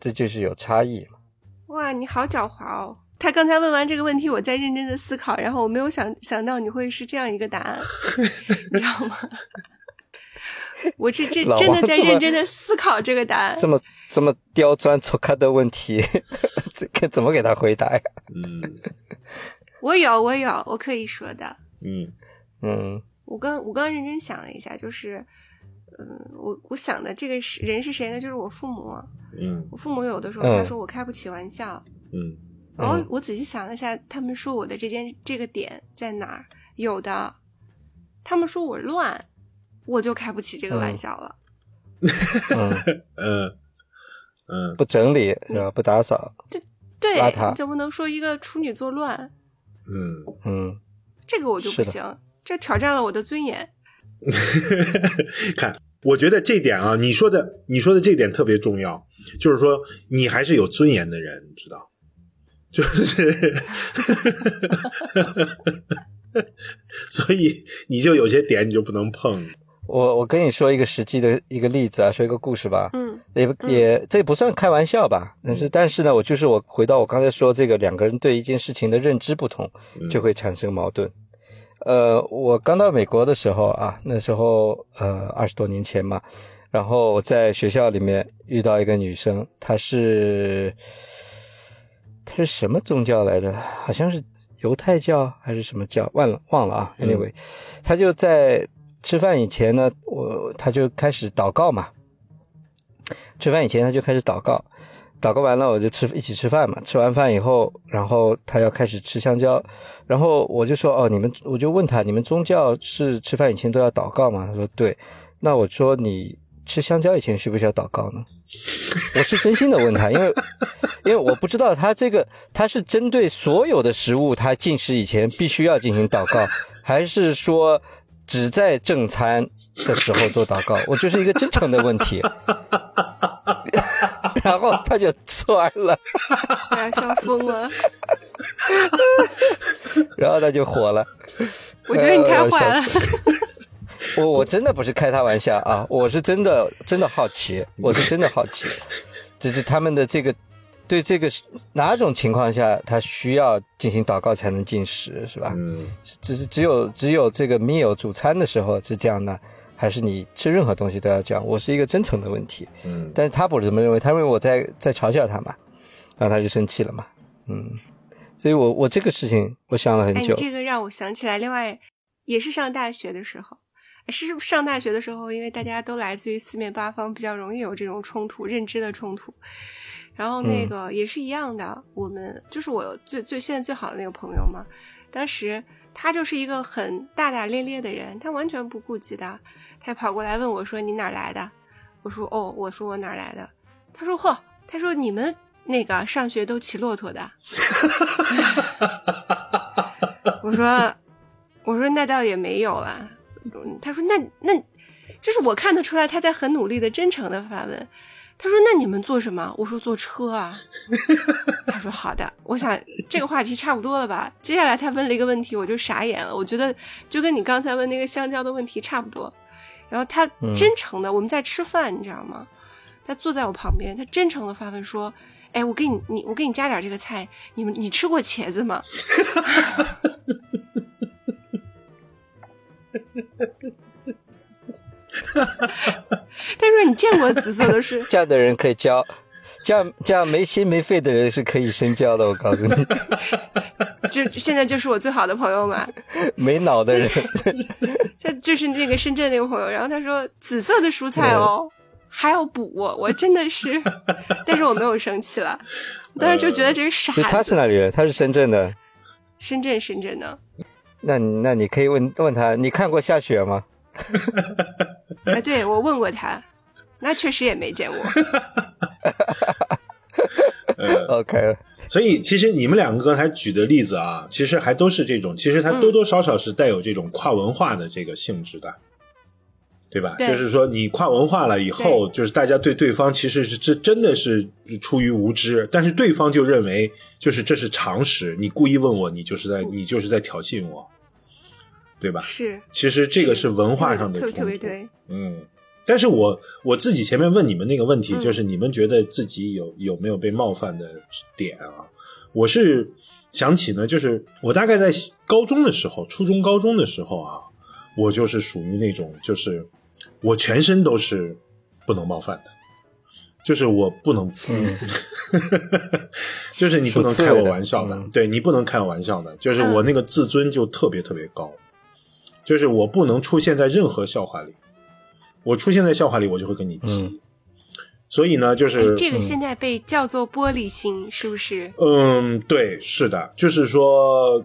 这就是有差异嘛。哇，你好狡猾哦！他刚才问完这个问题，我在认真的思考，然后我没有想想到你会是这样一个答案，你知道吗？我这这真的在认真的思考这个答案。这么这么刁钻粗刻的问题，这该怎么给他回答呀？嗯 我有，我有，我可以说的。嗯嗯我刚我刚认真想了一下，就是，嗯，我我想的这个是人是谁呢？就是我父母。嗯我父母有的时候嗯他说我开不起玩笑，嗯然后嗯我仔细想了一下，他们说我的这件这个点在哪儿？有的，他们说我乱，我就开不起这个玩嗯笑了。嗯，嗯嗯不整理是吧？不打扫，对你怎么能说一个处女座乱？嗯，嗯这个我就不行，这挑战了我的尊严。看，我觉得这点啊，你说的你说的这点特别重要，就是说你还是有尊严的人，你知道，就是，所以你就有些点你就不能碰，我我跟你说一个实际的一个例子啊，说一个故事吧。嗯也不也这不算开玩笑吧，但是但是呢，我就是我回到我刚才说这个两个人对一件事情的认知不同，嗯就会产生矛盾。呃，我刚到美国的时候啊，那时候呃二十多年前嘛，然后我在学校里面遇到一个女生，她是她是什么宗教来着？好像是犹太教还是什么教？忘了忘了啊。Anyway，她就在吃饭以前呢，我他就开始祷告嘛。吃饭以前他就开始祷告，祷告完了我就吃一起吃饭嘛，吃完饭以后，然后他要开始吃香蕉，然后我就说哦，你们我就问他，你们宗教是吃饭以前都要祷告吗？他说对，那我说你吃香蕉以前需不需要祷告呢？我是真心的问他，因为因为我不知道他这个他是针对所有的食物，他进食以前必须要进行祷告，还是说只在正餐的时候做祷告？我就是一个真诚的问题。然后他就窜了，笑疯了。然后他就火了。我觉得你太坏了。我我真的不是开他玩笑啊，我是真的真的好奇，我是真的好奇，就是他们的这个对这个哪种情况下他需要进行祷告才能进食，是吧？嗯，只是只有只有这个 meal 主餐的时候是这样的，还是你吃任何东西都要这样？我是一个真诚的问题，嗯，但是他不是这么认为，他认为我在在嘲笑他嘛，然后他就生气了嘛，嗯，所以我我这个事情我想了很久，这个让我想起来，另外也是上大学的时候，是上大学的时候，因为大家都来自于四面八方，比较容易有这种冲突，认知的冲突。然后那个也是一样的，我们就是我最最现在最好的那个朋友嘛，当时他就是一个很大大咧咧的人，他完全不顾及的，他跑过来问我说：“你哪儿来的？”我说：“哦，我说我哪儿来的？”他说：“嚯，他说你们那个上学都骑骆驼的。”我说：“我说那倒也没有啊。”他说：“那那，就是我看得出来他在很努力的、真诚的发问。”他说：“那你们坐什么？”我说：“坐车啊。”他说：“好的。”我想这个话题差不多了吧？接下来他问了一个问题，我就傻眼了。我觉得就跟你刚才问那个香蕉的问题差不多。然后他真诚的，我们在吃饭，你知道吗？他坐在我旁边，他真诚的发问说：“哎，我给你，你我给你加点这个菜，你们你吃过茄子吗？” 他说：“你见过紫色的是？这样的人可以交，这样这样没心没肺的人是可以深交的。我告诉你，就现在就是我最好的朋友嘛。没脑的人，他就是那个深圳那个朋友。然后他说紫色的蔬菜哦，还要补，我真的是，但是我没有生气了。当时就觉得这是傻子。他是哪里人？他是深圳的。深圳，深圳的。那那你可以问问他，你看过下雪吗？啊，对我问过他，那确实也没见过。OK，所以其实你们两个刚才举的例子啊，其实还都是这种，其实它多多少少是带有这种跨文化的这个性质的，对吧？对就是说你跨文化了以后，就是大家对对方其实是这真的是出于无知，但是对方就认为就是这是常识，你故意问我，你就是在你就是在挑衅我，对吧？是，其实这个是文化上的冲突，特别对。嗯，但是我我自己前面问你们那个问题，嗯就是你们觉得自己有有没有被冒犯的点啊？我是想起呢，就是我大概在高中的时候，初中高中的时候啊，我就是属于那种，就是我全身都是不能冒犯的。就是我不能，嗯，就是你不能开我玩笑的，嗯对你不能开我玩笑的。就是我那个自尊就特别特别高，就是我不能出现在任何笑话里，我出现在笑话里，我就会跟你急。嗯。所以呢，就是哎这个现在被叫做玻璃心，是不是？嗯，对，是的，就是说，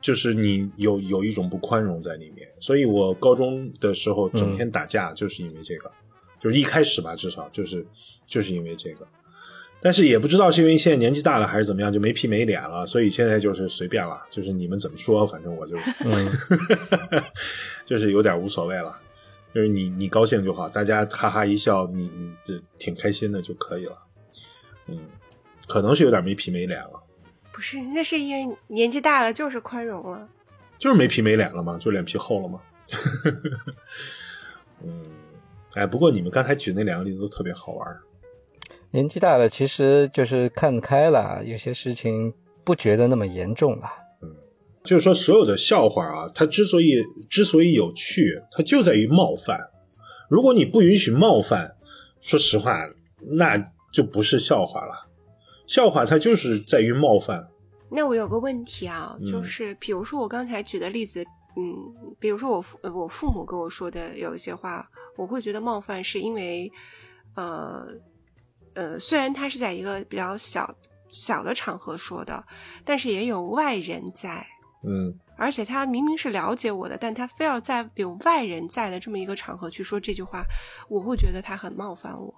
就是你有有一种不宽容在里面，所以我高中的时候整天打架，就是因为这个，就是一开始吧，至少就是就是因为这个，但是也不知道是因为现在年纪大了还是怎么样，就没皮没脸了，所以现在就是随便了，就是你们怎么说，反正我就，嗯，就是有点无所谓了。就是你你高兴就好，大家哈哈一笑，你你这挺开心的就可以了。嗯，可能是有点没皮没脸了。不是，那是因为年纪大了，就是宽容了。就是没皮没脸了吗？就脸皮厚了吗？嗯，哎，不过你们刚才举那两个例子都特别好玩儿。年纪大了，其实就是看开了，有些事情不觉得那么严重了。嗯就是说，所有的笑话啊，它之所以之所以有趣，它就在于冒犯。如果你不允许冒犯，说实话，那就不是笑话了。笑话它就是在于冒犯。那我有个问题啊，嗯就是比如说我刚才举的例子，嗯，比如说我父呃我父母跟我说的有一些话，我会觉得冒犯，是因为呃呃，虽然他是在一个比较小小的场合说的，但是也有外人在，嗯而且他明明是了解我的，但他非要在有外人在的这么一个场合去说这句话，我会觉得他很冒犯我。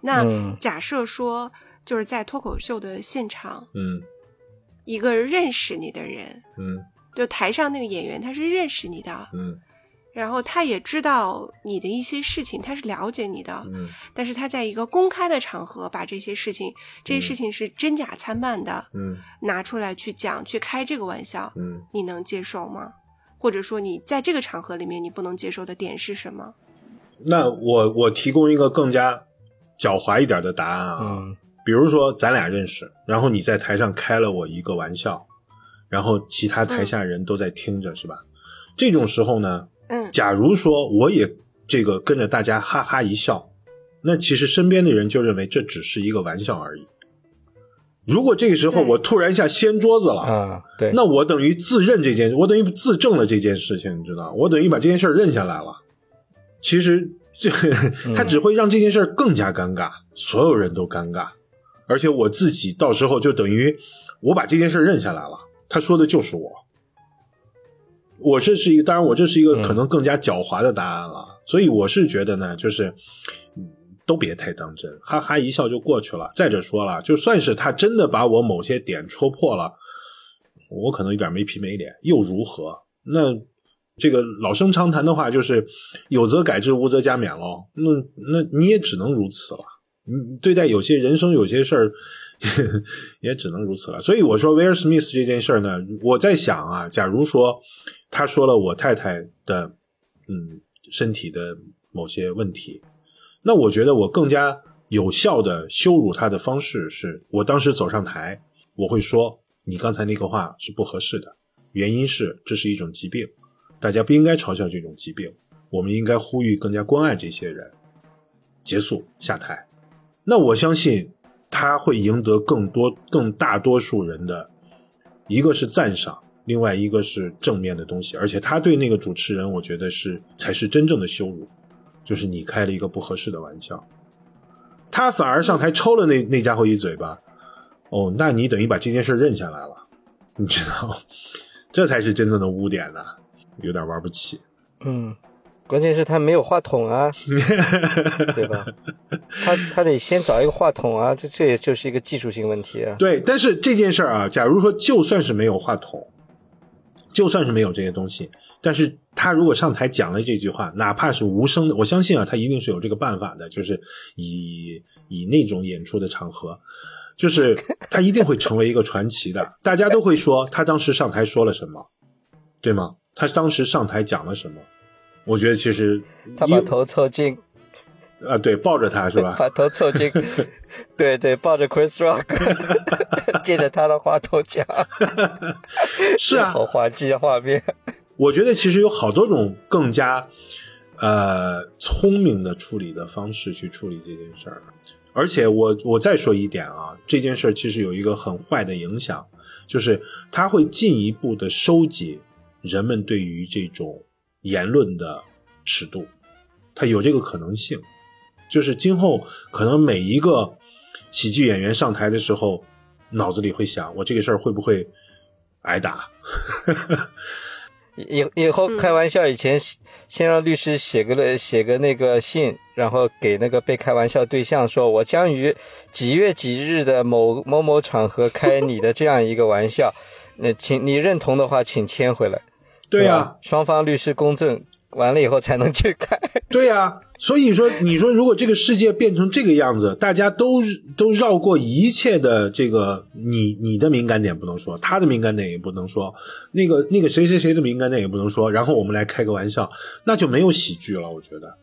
那嗯假设说，就是在脱口秀的现场，嗯一个认识你的人，嗯就台上那个演员，他是认识你的，嗯然后他也知道你的一些事情，他是了解你的，嗯但是他在一个公开的场合把这些事情，这些事情是真假参半的，嗯拿出来去讲，去开这个玩笑，嗯，你能接受吗？或者说你在这个场合里面你不能接受的点是什么？那我我提供一个更加狡猾一点的答案啊，嗯比如说咱俩认识，然后你在台上开了我一个玩笑，然后其他台下人都在听着，是吧？这种时候呢，嗯假如说我也这个跟着大家哈哈一笑，那其实身边的人就认为这只是一个玩笑而已。如果这个时候我突然一下掀桌子了，啊，对，那我等于自认这件，我等于自证了这件事情，你知道？我等于把这件事认下来了。其实这 他只会让这件事更加尴尬，所有人都尴尬，而且我自己到时候就等于我把这件事认下来了。他说的就是我，我这是一个，当然我这是一个嗯可能更加狡猾的答案了。所以我是觉得呢，就是嗯都别太当真，哈哈一笑就过去了。再者说了，就算是他真的把我某些点戳破了。我可能有点没皮没脸，又如何？那这个老生常谈的话就是“有则改之，无则加勉”喽。那那你也只能如此了。你对待有些人生有些事儿，也只能如此了。所以我说威尔史密斯这件事儿呢，我在想啊，假如说他说了我太太的嗯身体的某些问题，那我觉得我更加有效的羞辱他的方式是，我当时走上台，我会说。你刚才那个话是不合适的，原因是这是一种疾病，大家不应该嘲笑这种疾病，我们应该呼吁更加关爱这些人。结束下台，那我相信他会赢得更多、更大多数人的，一个是赞赏，另外一个是正面的东西，而且他对那个主持人，我觉得是才是真正的羞辱，就是你开了一个不合适的玩笑，他反而上台抽了那那家伙一嘴巴。哦，那你等于把这件事认下来了，你知道，这才是真正的污点呢、有点玩不起。嗯，关键是他没有话筒啊，对吧？他他得先找一个话筒啊，这这也就是一个技术性问题啊。对，但是这件事儿啊，假如说就算是没有话筒，就算是没有这些东西，但是他如果上台讲了这句话，哪怕是无声的，我相信啊，他一定是有这个办法的，就是以以那种演出的场合。就是他一定会成为一个传奇的，大家都会说他当时上台说了什么，对吗？他当时上台讲了什么？我觉得其实他把头凑近，啊，对，抱着他是吧？把头凑近，对对，抱着 Chris Rock，借着他的话筒讲，是啊，好滑稽的画面。我觉得其实有好多种更加呃聪明的处理的方式去处理这件事儿。而且我我再说一点啊，这件事儿其实有一个很坏的影响，就是它会进一步的收紧人们对于这种言论的尺度，它有这个可能性。就是今后可能每一个喜剧演员上台的时候，脑子里会想：我这个事儿会不会挨打？以以后开玩笑以前，先让律师写个了写个那个信，然后给那个被开玩笑对象说：“我将于几月几日的某某某场合开你的这样一个玩笑，那请你认同的话，请签回来。”对呀、吧双方律师公证完了以后才能去开。对呀、所以说，你说如果这个世界变成这个样子，大家都都绕过一切的这个，你你的敏感点不能说，他的敏感点也不能说，那个那个谁谁谁的敏感点也不能说，然后我们来开个玩笑，那就没有喜剧了，我觉得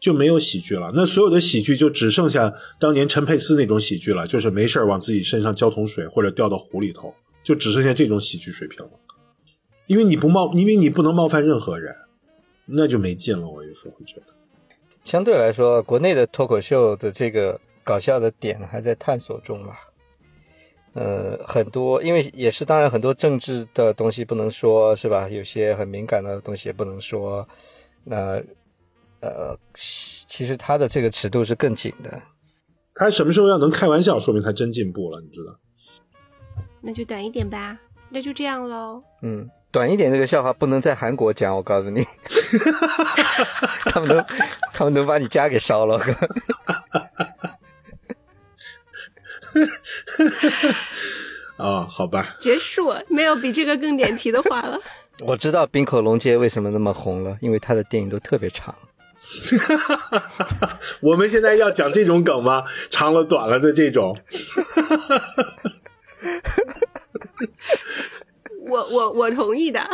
就没有喜剧了。那所有的喜剧就只剩下当年陈佩斯那种喜剧了，就是没事儿往自己身上浇桶水或者掉到湖里头，就只剩下这种喜剧水平了。因为你不冒，因为你不能冒犯任何人，那就没劲了。我有时候会觉得。相对来说，国内的脱口秀的这个搞笑的点还在探索中吧。呃，很多因为也是，当然很多政治的东西不能说，是吧？有些很敏感的东西也不能说。那呃，其实他的这个尺度是更紧的。他什么时候要能开玩笑，说明他真进步了，你知道？那就短一点吧，那就这样喽。嗯，短一点这个笑话不能在韩国讲，我告诉你，他们能他们能把你家给烧了。哦、好吧，结束，没有比这个更点题的话了。我知道冰口龙介为什么那么红了，因为他的电影都特别长。我们现在要讲这种梗吗？长了短了的这种，我我我同意的，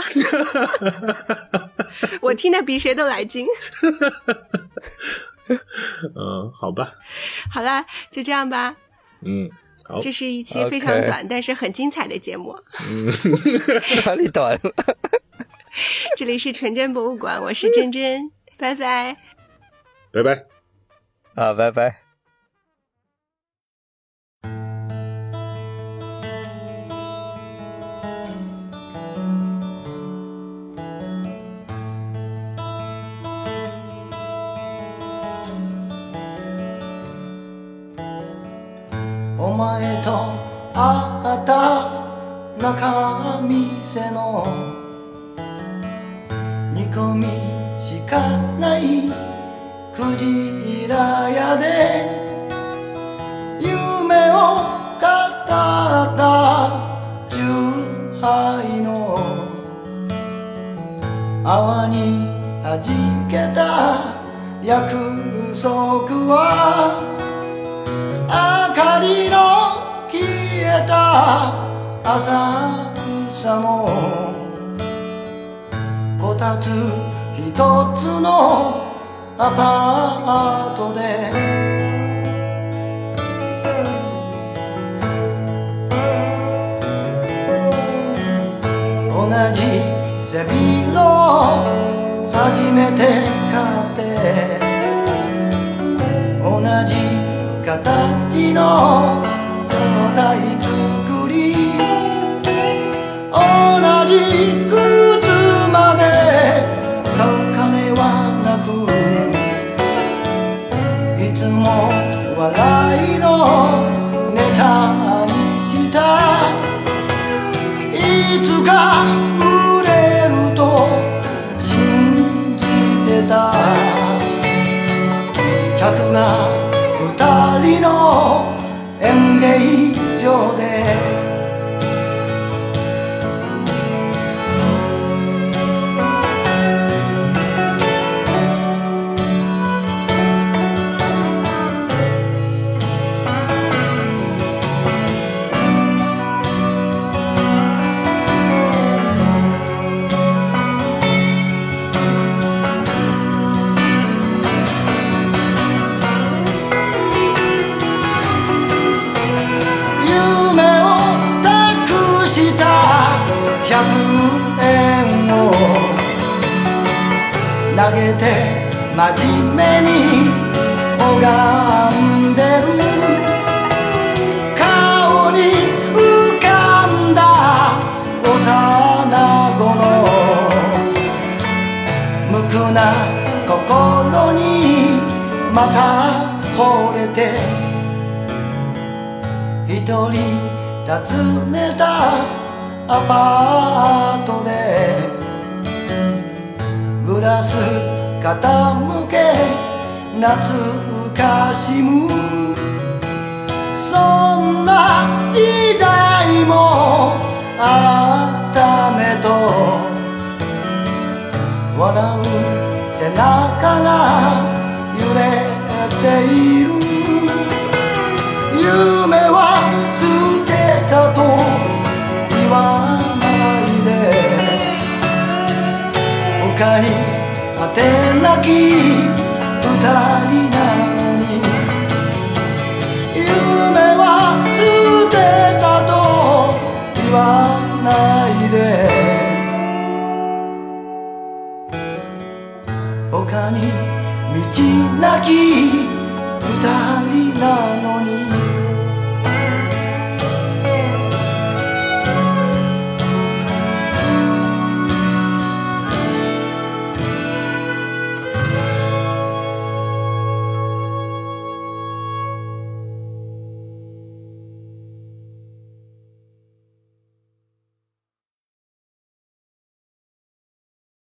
我听的比谁都来劲。嗯，好吧，好啦，就这样吧。嗯，好，这是一期非常短但是很精彩的节目。哪里短了？这里是纯真博物馆，我是真真，拜拜。拜拜。啊，拜拜。前と会った中店の煮込みしかないクジラ屋で浅草のこたつ一つのアパートで。同じ背広を初めて買って。同じ形の胴体同じ靴まで買う金はなくいつも笑いのネタにしたい。つか売れると信じてた。客が二人の演芸場でて真面目に拝んでる。顔に浮かんだ幼子の無垢な心にまた惚れて一人訪ねたアパートでグラス傾け懐かしむ。そんな時代もあったねと。笑う背中が揺れている。夢は捨てたと言わないで。他にてなき二人なのに夢は捨てたと言わないで他に道なき二人なのに